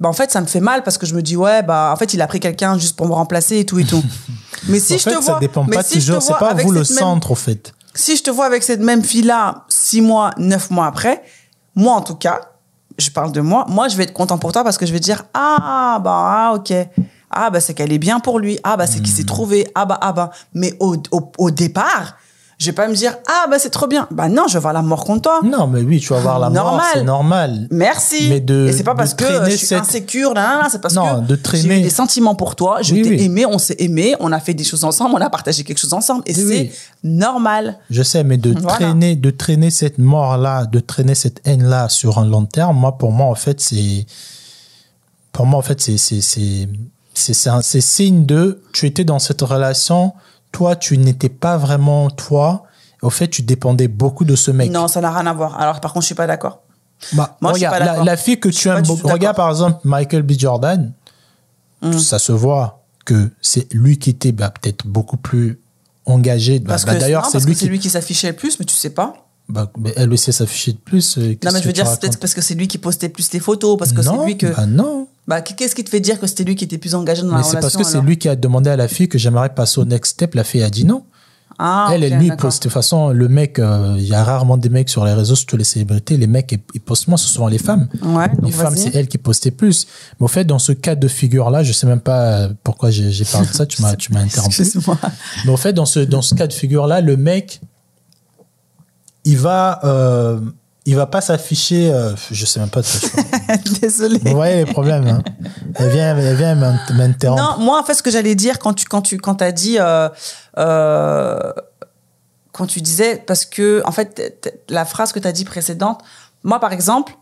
bah en fait ça me fait mal parce que je me dis ouais bah en fait il a pris quelqu'un juste pour me remplacer et tout et tout. Mais si En je fait, te vois ça dépend mais pas si toujours. C'est pas vous le même- centre, au fait. Si je te vois avec cette même fille-là, six mois, neuf mois après, moi en tout cas, je parle de moi, moi je vais être content pour toi parce que je vais dire ah bah ah, ok. Ah bah c'est qu'elle est bien pour lui. Ah bah c'est qu'il Hmm. s'est trouvé. Ah bah ah bah. Mais au, au, au départ je vais pas me dire ah bah c'est trop bien bah non je vais avoir la mort contre toi Non, mais oui, tu vas voir la mort, Normal. c'est normal. Merci. Mais de- et c'est pas parce que je suis cette- insécure, là, là, là, c'est parce Non, que de j'ai traîner- eu des sentiments pour toi, je Oui, t'ai oui. aimé, on s'est aimé, on a fait des choses ensemble, on a partagé quelque chose ensemble, et Oui, c'est normal. Je sais, mais de Voilà. traîner, de traîner cette mort-là, de traîner cette haine-là sur un long terme, moi, pour moi, en fait, c'est, pour moi, en fait, c'est, c'est, c'est, c'est, un- c'est signe de, tu étais dans cette relation, toi, tu n'étais pas vraiment toi. Au fait, tu dépendais beaucoup de ce mec. Non, ça n'a rien à voir. Alors par contre, je suis pas d'accord. Bah, Moi, je suis regarde, pas la, d'accord. la fille que tu aimes beaucoup, regarde par exemple Michael B. Jordan, Mm. ça se voit que c'est lui qui était bah, peut-être beaucoup plus engagé. Bah, Parce bah, que d'ailleurs, c'est lui qui. s'affichait le plus, mais tu sais pas. bah, mais elle aussi s'affichait de plus. euh, Non, mais je veux dire, c'est peut-être parce que c'est lui qui postait plus les photos, parce que c'est lui que. bah non. Bah, qu'est-ce qui te fait dire que c'était lui qui était plus engagé dans la Mais relation c'est parce que c'est lui qui a demandé à la fille que j'aimerais passer au next step. La fille a dit non. Ah, elle, ok, elle lui. De toute façon, le mec, euh, il y a rarement des mecs sur les réseaux, surtout les célébrités. Les mecs, ils, postent moins, ce sont les femmes. Ouais, Les femmes, c'est elles qui postaient plus. Mais au fait, dans ce cas de figure-là, je sais même pas euh, pourquoi j'ai parlé de ça, tu m'as tu m'as interrompu. Excuse-moi. Mais au fait, dans ce, dans ce cas de figure-là, le mec, il va, euh, il va pas s'afficher, euh, je sais même pas de je. Désolée. Vous voyez les problèmes, hein. Elle vient, elle vient m'in- m'interrompre. Non, moi, en fait, ce que j'allais dire quand tu quand tu quand as dit euh, euh, quand tu disais parce que en fait la phrase que tu as dit précédente, moi par exemple,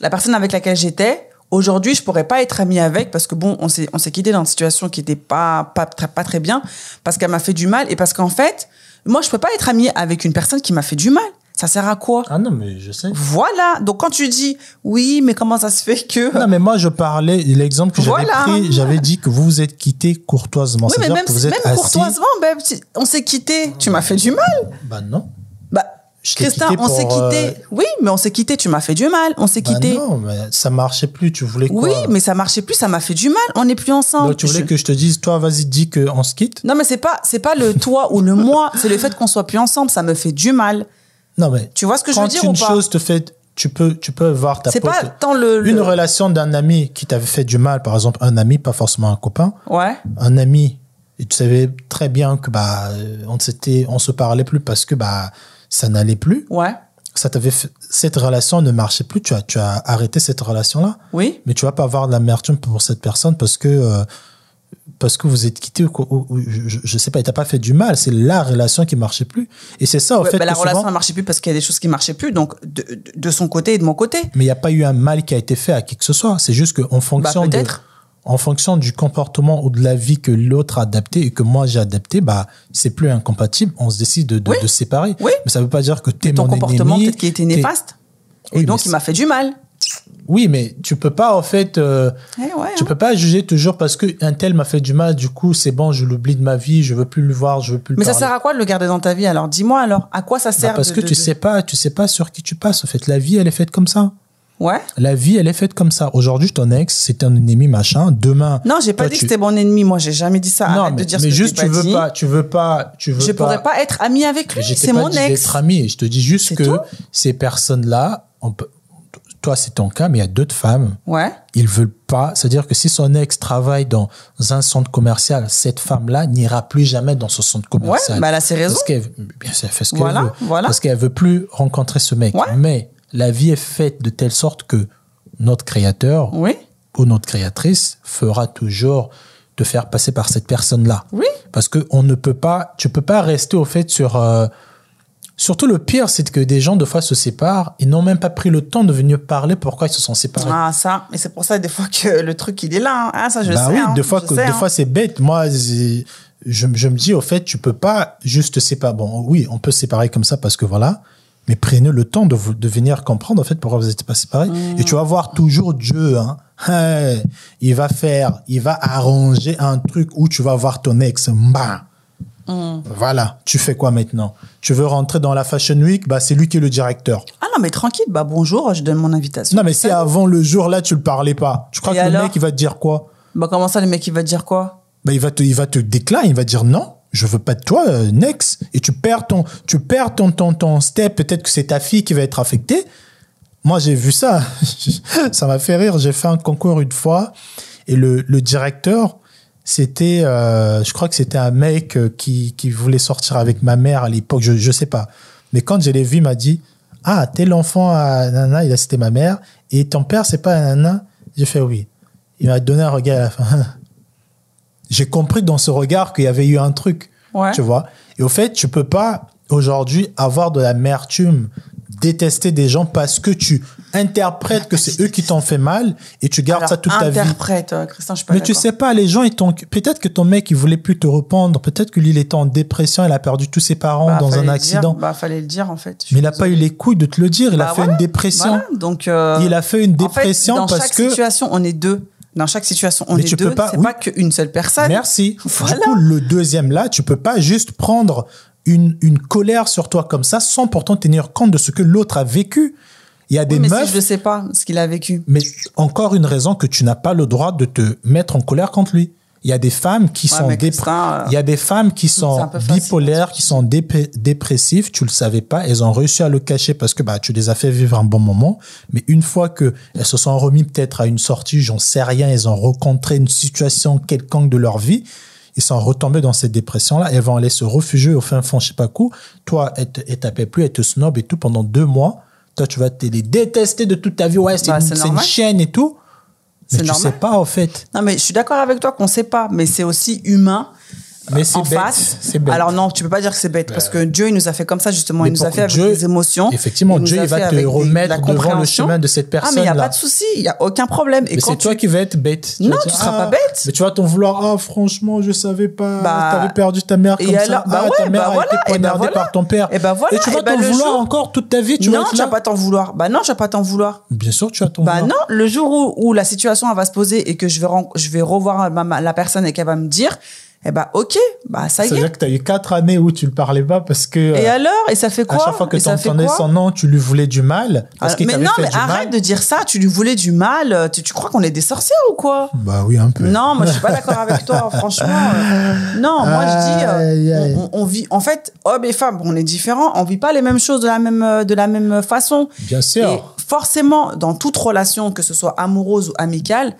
la personne avec laquelle j'étais aujourd'hui, je pourrais pas être amie avec parce que bon, on s'est on s'est quitté dans une situation qui était pas pas très pas très bien parce qu'elle m'a fait du mal et parce qu'en fait, moi je peux pas être amie avec une personne qui m'a fait du mal. Ça sert à quoi? Ah non, mais je sais. Voilà. Donc quand tu dis oui, mais comment ça se fait que Non, mais moi, je parlais, l'exemple que j'avais Voilà. pris, j'avais dit que vous vous êtes quitté courtoisement. oui, mais même, que vous êtes même assis. courtoisement, ben, on s'est quitté. Tu m'as fait du mal. Bah non. Bah, Christin, on s'est pour, quitté. euh, Oui, mais on s'est quitté. Tu m'as fait du mal. On s'est Bah quitté. non, mais ça marchait plus. Tu voulais quoi? Oui, mais ça marchait plus. Ça m'a fait du mal. On n'est plus ensemble. Donc, tu voulais Je- que je te dise, toi, vas-y, dis qu'on se quitte? Non, mais c'est pas, c'est pas le toi ou le moi. C'est le fait qu'on soit plus ensemble. Ça me fait du mal. Non, mais Tu vois ce que je quand veux dire une ou pas chose te fait, tu peux, tu peux voir ta C'est pote. pas tant le. le- Une relation d'un ami qui t'avait fait du mal, par exemple, un ami, pas forcément un copain, Ouais. un ami, et tu savais très bien que bah euh, on s'était, on se parlait plus parce que bah ça n'allait plus. Ouais. Ça t'avait fait- cette relation ne marchait plus. Tu as, tu as arrêté cette relation là. Oui. Mais tu vas pas avoir de l'amertume pour cette personne parce que euh, parce que vous êtes quitté ou, ou- ou- je, je sais pas, il t'a pas fait du mal. C'est la relation qui marchait plus. Et c'est ça, Ouais, fait, bah, la relation ne marchait plus parce qu'il y a des choses qui marchaient plus. Donc, de, de- de son côté et de mon côté. mais il n'y a pas eu un mal qui a été fait à qui que ce soit. C'est juste qu'en fonction, Bah, en fonction du comportement ou de la vie que l'autre a adapté et que moi j'ai adapté, bah, c'est plus incompatible. On se décide de, de, Oui. de se séparer. Oui. Mais ça veut pas dire que tu es Ton mon comportement, ennemi. peut-être qu'il était t'es- néfaste. Oui, et donc, il m'a fait du mal. Oui, mais tu peux pas, en fait, euh, Eh ouais, tu hein. peux pas juger toujours parce que un tel m'a fait du mal, du coup, c'est bon, je l'oublie de ma vie, je veux plus le voir, je veux plus le Mais ça sert à quoi de le garder dans ta vie alors? Dis-moi alors, à quoi ça Bah, sert parce de- que de- tu de- sais pas, tu sais pas sur qui tu passes. En fait, la vie, elle est faite comme ça. Ouais. La vie, elle est faite comme ça. Aujourd'hui, ton ex, c'est un ennemi, machin. Demain. Non, j'ai pas toi, dit tu- que c'était mon ennemi. Moi, j'ai jamais dit ça. Non, Arrête mais, de dire mais ce que juste, je tu veux dit. pas, tu veux pas, tu veux Je pas. pourrais pas être amie avec lui. C'est mon ex. d'être ami. Je te dis juste que tout. ces personnes-là, on peut- toi, c'est ton cas, mais il y a d'autres femmes. Ouais. Ils veulent pas. C'est-à-dire que si son ex travaille dans un centre commercial, cette femme-là n'ira plus jamais dans ce centre Ouais. commercial. Bah, elle a ses raisons. Parce qu'elle, fait ce qu'elle Voilà, veut. voilà. Parce qu'elle veut plus rencontrer ce mec. Ouais. Mais la vie est faite de telle sorte que notre créateur Oui. ou notre créatrice fera toujours te faire passer par cette personne-là. Oui. Parce que on ne peut pas, tu peux pas rester au fait sur, euh, Surtout le pire, c'est que des gens, de fois, se séparent et n'ont même pas pris le temps de venir parler pourquoi ils se sont séparés. Ah, ça. Et c'est pour ça, des fois, que le truc, il est là. hein. Ah, ça, je bah sais. oui, hein. des fois, Je que, sais, des hein. fois c'est bête. Moi, je, je me dis, au fait, tu peux pas juste te séparer. Bon, oui, on peut se séparer comme ça parce que voilà, mais prenez le temps de, vous- de venir comprendre, en fait, pourquoi vous n'êtes pas séparés. Mmh. Et tu vas voir toujours Dieu, hein. Hey, il va faire, il va arranger un truc où tu vas voir ton ex. Bah. Mmh. Voilà, tu fais quoi maintenant? Tu veux rentrer dans la Fashion Week? Bah, c'est lui qui est le directeur. Ah non, mais tranquille. Bah, bonjour, je donne mon invitation. Non, mais si avant le jour là, tu le parlais pas, tu crois Et que le mec, il va te dire quoi? Bah, comment ça, le mec, il va te dire quoi? Bah, il va te, il va te déclarer, il va dire non, je veux pas de toi, euh, next. Et tu perds ton, tu perds ton, ton, ton step. Peut-être que c'est ta fille qui va être affectée. Moi, j'ai vu ça. ça m'a fait rire. J'ai fait un concours une fois et le, le directeur, c'était, euh, je crois que c'était un mec euh, qui, qui voulait sortir avec ma mère à l'époque. Je, je sais pas. Mais quand je l'ai vu, il m'a dit, ah, t'es l'enfant à Nana, il a c'était ma mère. Et ton père, c'est pas Nana? J'ai fait oui. Il m'a donné un regard à la fin. j'ai compris dans ce regard qu'il y avait eu un truc. Ouais. Tu vois Et au fait, tu peux pas aujourd'hui avoir de l'amertume, détester des gens parce que tu interprètes que c'est eux qui t'ont fait mal et tu gardes Alors, ça toute ta vie. interprète, Christian, je suis pas Mais tu sais pas, les gens, ils t'ont. Peut-être que ton mec, il voulait plus te répondre. Peut-être que lui, il était en dépression, il a perdu tous ses parents Bah, dans un accident. Dire, bah, fallait le dire, en fait. Mais il n'a pas eu les couilles de te le dire. Il Bah, a fait voilà. une dépression. Voilà, donc, euh, Il a fait une en fait, dépression dans parce chaque que. situation, on est deux. Dans chaque situation, on Mais est tu deux. peux pas- C'est oui. pas qu'une seule personne. Merci. Voilà. Du coup, le deuxième là, tu peux pas juste prendre une, une colère sur toi comme ça sans pourtant tenir compte de ce que l'autre a vécu. Il y a des Oui, mais meufs, si je ne sais pas ce qu'il a vécu. mais encore une raison que tu n'as pas le droit de te mettre en colère contre lui. Il y a des femmes qui Ouais, sont Christin, euh, il y a des femmes qui sont bipolaires, qui sont dépressives, tu le savais pas, elles ont réussi à le cacher parce que bah tu les as fait vivre un bon moment, mais une fois que elles se sont remis peut-être à une sortie, j'en sais rien, elles ont rencontré une situation quelconque de leur vie, ils sont retombés dans cette dépression-là, elles vont aller se réfugier au fin fond, je sais pas quoi. Toi, elles t'appellent plus, elles te snob et tout pendant deux mois. Toi, tu vas te les détester de toute ta vie. Ouais, c'est Bah, une, une et tout. Mais tu normal. sais pas, en fait. Non, mais je suis d'accord avec toi qu'on sait pas, mais c'est aussi humain. Mais euh, c'est en bête. face. C'est bête. Alors non, tu peux pas dire que c'est bête parce que Dieu il nous a fait comme ça justement, Mais il nous a fait avec Dieu, des émotions. effectivement, nous Dieu, il va te avec des- remettre devant le chemin de cette Ah mais il y a pas de souci, il y a aucun problème. Et Mais c'est toi tu- qui vas être bête. Non, tu dire, seras pas ah, bête. Mais tu vas t'en vouloir. Ah, franchement, je savais pas. Bah, T'avais perdu ta mère comme ça. bah ah, ta ouais, mère bah a voilà, été bah poignardée voilà. par ton père. Et bah voilà, tu vas bah t'en vouloir encore toute ta vie. Tu non, tu vas pas t'en vouloir. Bah non, tu vas pas t'en vouloir. Bien sûr, tu vas t'en Bah vouloir. non, le jour où, la situation va se poser et que je vais, ren- je vais revoir la personne et qu'elle va me dire, eh bah ok, bah ça y est. C'est-à-dire que tu as eu quatre années où tu ne parlais pas parce que. Et euh, alors? Et ça fait quoi? à chaque fois que tu entendais son nom, tu lui voulais du mal. Parce Alors, qu'il mais non, fait mais du arrête mal. de dire ça. Tu lui voulais du mal. Tu, tu crois qu'on est des sorcières ou quoi? Bah oui, un peu. Non, moi je suis pas d'accord avec toi. Franchement, euh, non. Moi je dis, euh, on, on vit. En fait, hommes et femmes, on est différents. On vit pas les mêmes choses de la même euh, de la même façon. Bien sûr. Et forcément, dans toute relation, que ce soit amoureuse ou amicale,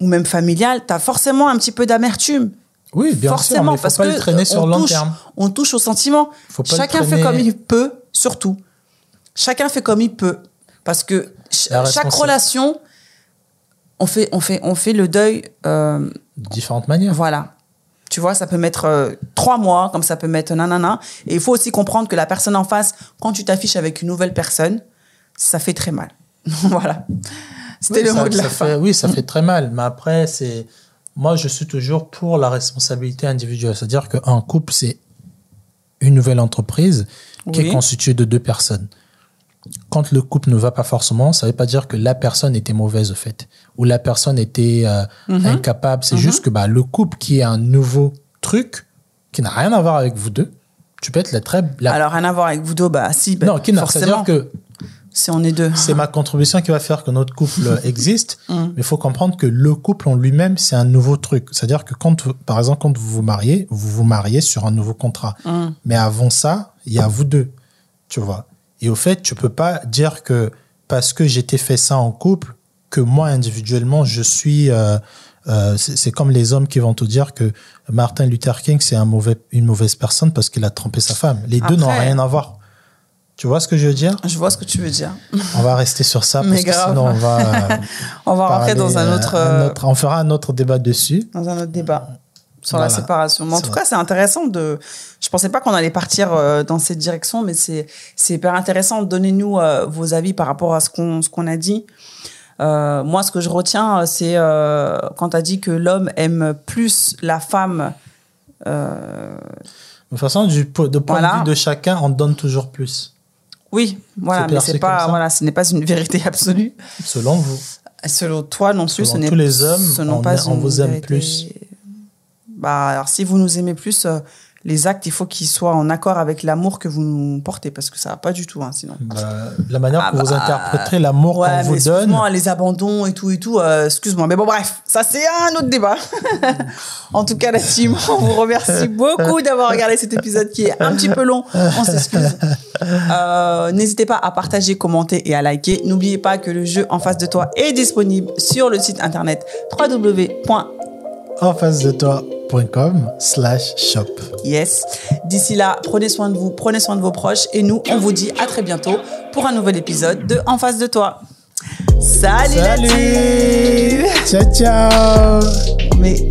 ou même familiale, tu as forcément un petit peu d'amertume. Oui, bien forcément, sûr, parce pas que le traîner sur on long touche, terme. On touche au sentiment. Faut pas le Chacun fait comme il peut, surtout. Chacun fait comme il peut. Parce que ch- chaque relation, on fait, on fait, on fait le deuil. euh, De différentes manières. voilà. Tu vois, ça peut mettre euh, trois mois, comme ça peut mettre nanana. Et il faut aussi comprendre que la personne en face, quand tu t'affiches avec une nouvelle personne, ça fait très mal. voilà. C'était Oui, le mot de la fin. oui, ça fait très mal. Mais après, c'est. Moi, je suis toujours pour la responsabilité individuelle. C'est-à-dire qu'un couple, c'est une nouvelle entreprise qui Oui. est constituée de deux personnes. Quand le couple ne va pas forcément, ça ne veut pas dire que la personne était mauvaise au fait, ou la personne était euh, Mhm. incapable. C'est juste que bah, le couple qui est un nouveau truc qui n'a rien à voir avec vous deux, tu peux être la très. La... Alors, rien à voir avec vous deux, bah si, bah, non, qui n'a. forcément, C'est-à-dire que si on est deux. c'est ma contribution qui va faire que notre couple existe. Mm. Mais il faut comprendre que le couple en lui-même, c'est un nouveau truc. C'est-à-dire que quand, par exemple, quand vous vous mariez, vous vous mariez sur un nouveau contrat. Mm. Mais avant ça, il y a vous deux. Tu vois. Et au fait, tu peux pas dire que parce que j'étais fait ça en couple, que moi, individuellement, je suis. euh, euh, c'est comme les hommes qui vont te dire que Martin Luther King, c'est un mauvais, une mauvaise personne parce qu'il a trompé sa femme. Les deux n'ont rien à voir. Tu vois ce que je veux dire? Je vois ce que tu veux dire. On va rester sur ça parce que sinon on va. euh, On va rentrer parler, dans un euh, un euh, autre- On fera un autre débat dessus. dans un autre débat. sur la séparation. Mais en tout vrai. cas, c'est intéressant de. Je pensais pas qu'on allait partir euh, dans cette direction, mais c'est c'est hyper intéressant. Donnez-nous vos avis par rapport à ce qu'on ce qu'on a dit. Moi, ce que je retiens, c'est quand tu as dit que l'homme aime plus la femme. De toute façon, du, de point Voilà. de vue de chacun, on donne toujours plus, oui, voilà, mais c'est pas voilà, ce n'est pas une vérité absolue. selon vous. Selon toi non plus, Selon ce n'est tous les hommes, ce n'est on pas on vous aime vérité. plus. Bah, alors si vous nous aimez plus, euh, les actes, il faut qu'ils soient en accord avec l'amour que vous nous portez, parce que ça va pas du tout, hein, sinon. Bah, la manière Ah que vous bah, interpréterez l'amour Ouais, qu'on vous donne, excuse-moi, les abandons et tout et tout, euh, excuse-moi. Mais bon, bref, ça c'est un autre débat. en tout cas, la team, on vous remercie beaucoup d'avoir regardé cet épisode qui est un petit peu long. On s'excuse. Euh, N'hésitez pas à partager, commenter et à liker. N'oubliez pas que le jeu en face de toi est disponible sur le site internet www.yes. en face de toi.com slash shop. D'ici là, prenez soin de vous, prenez soin de vos proches et nous, on vous dit à très bientôt pour un nouvel épisode de En face de toi. Salut, Salut Ciao, ciao Mais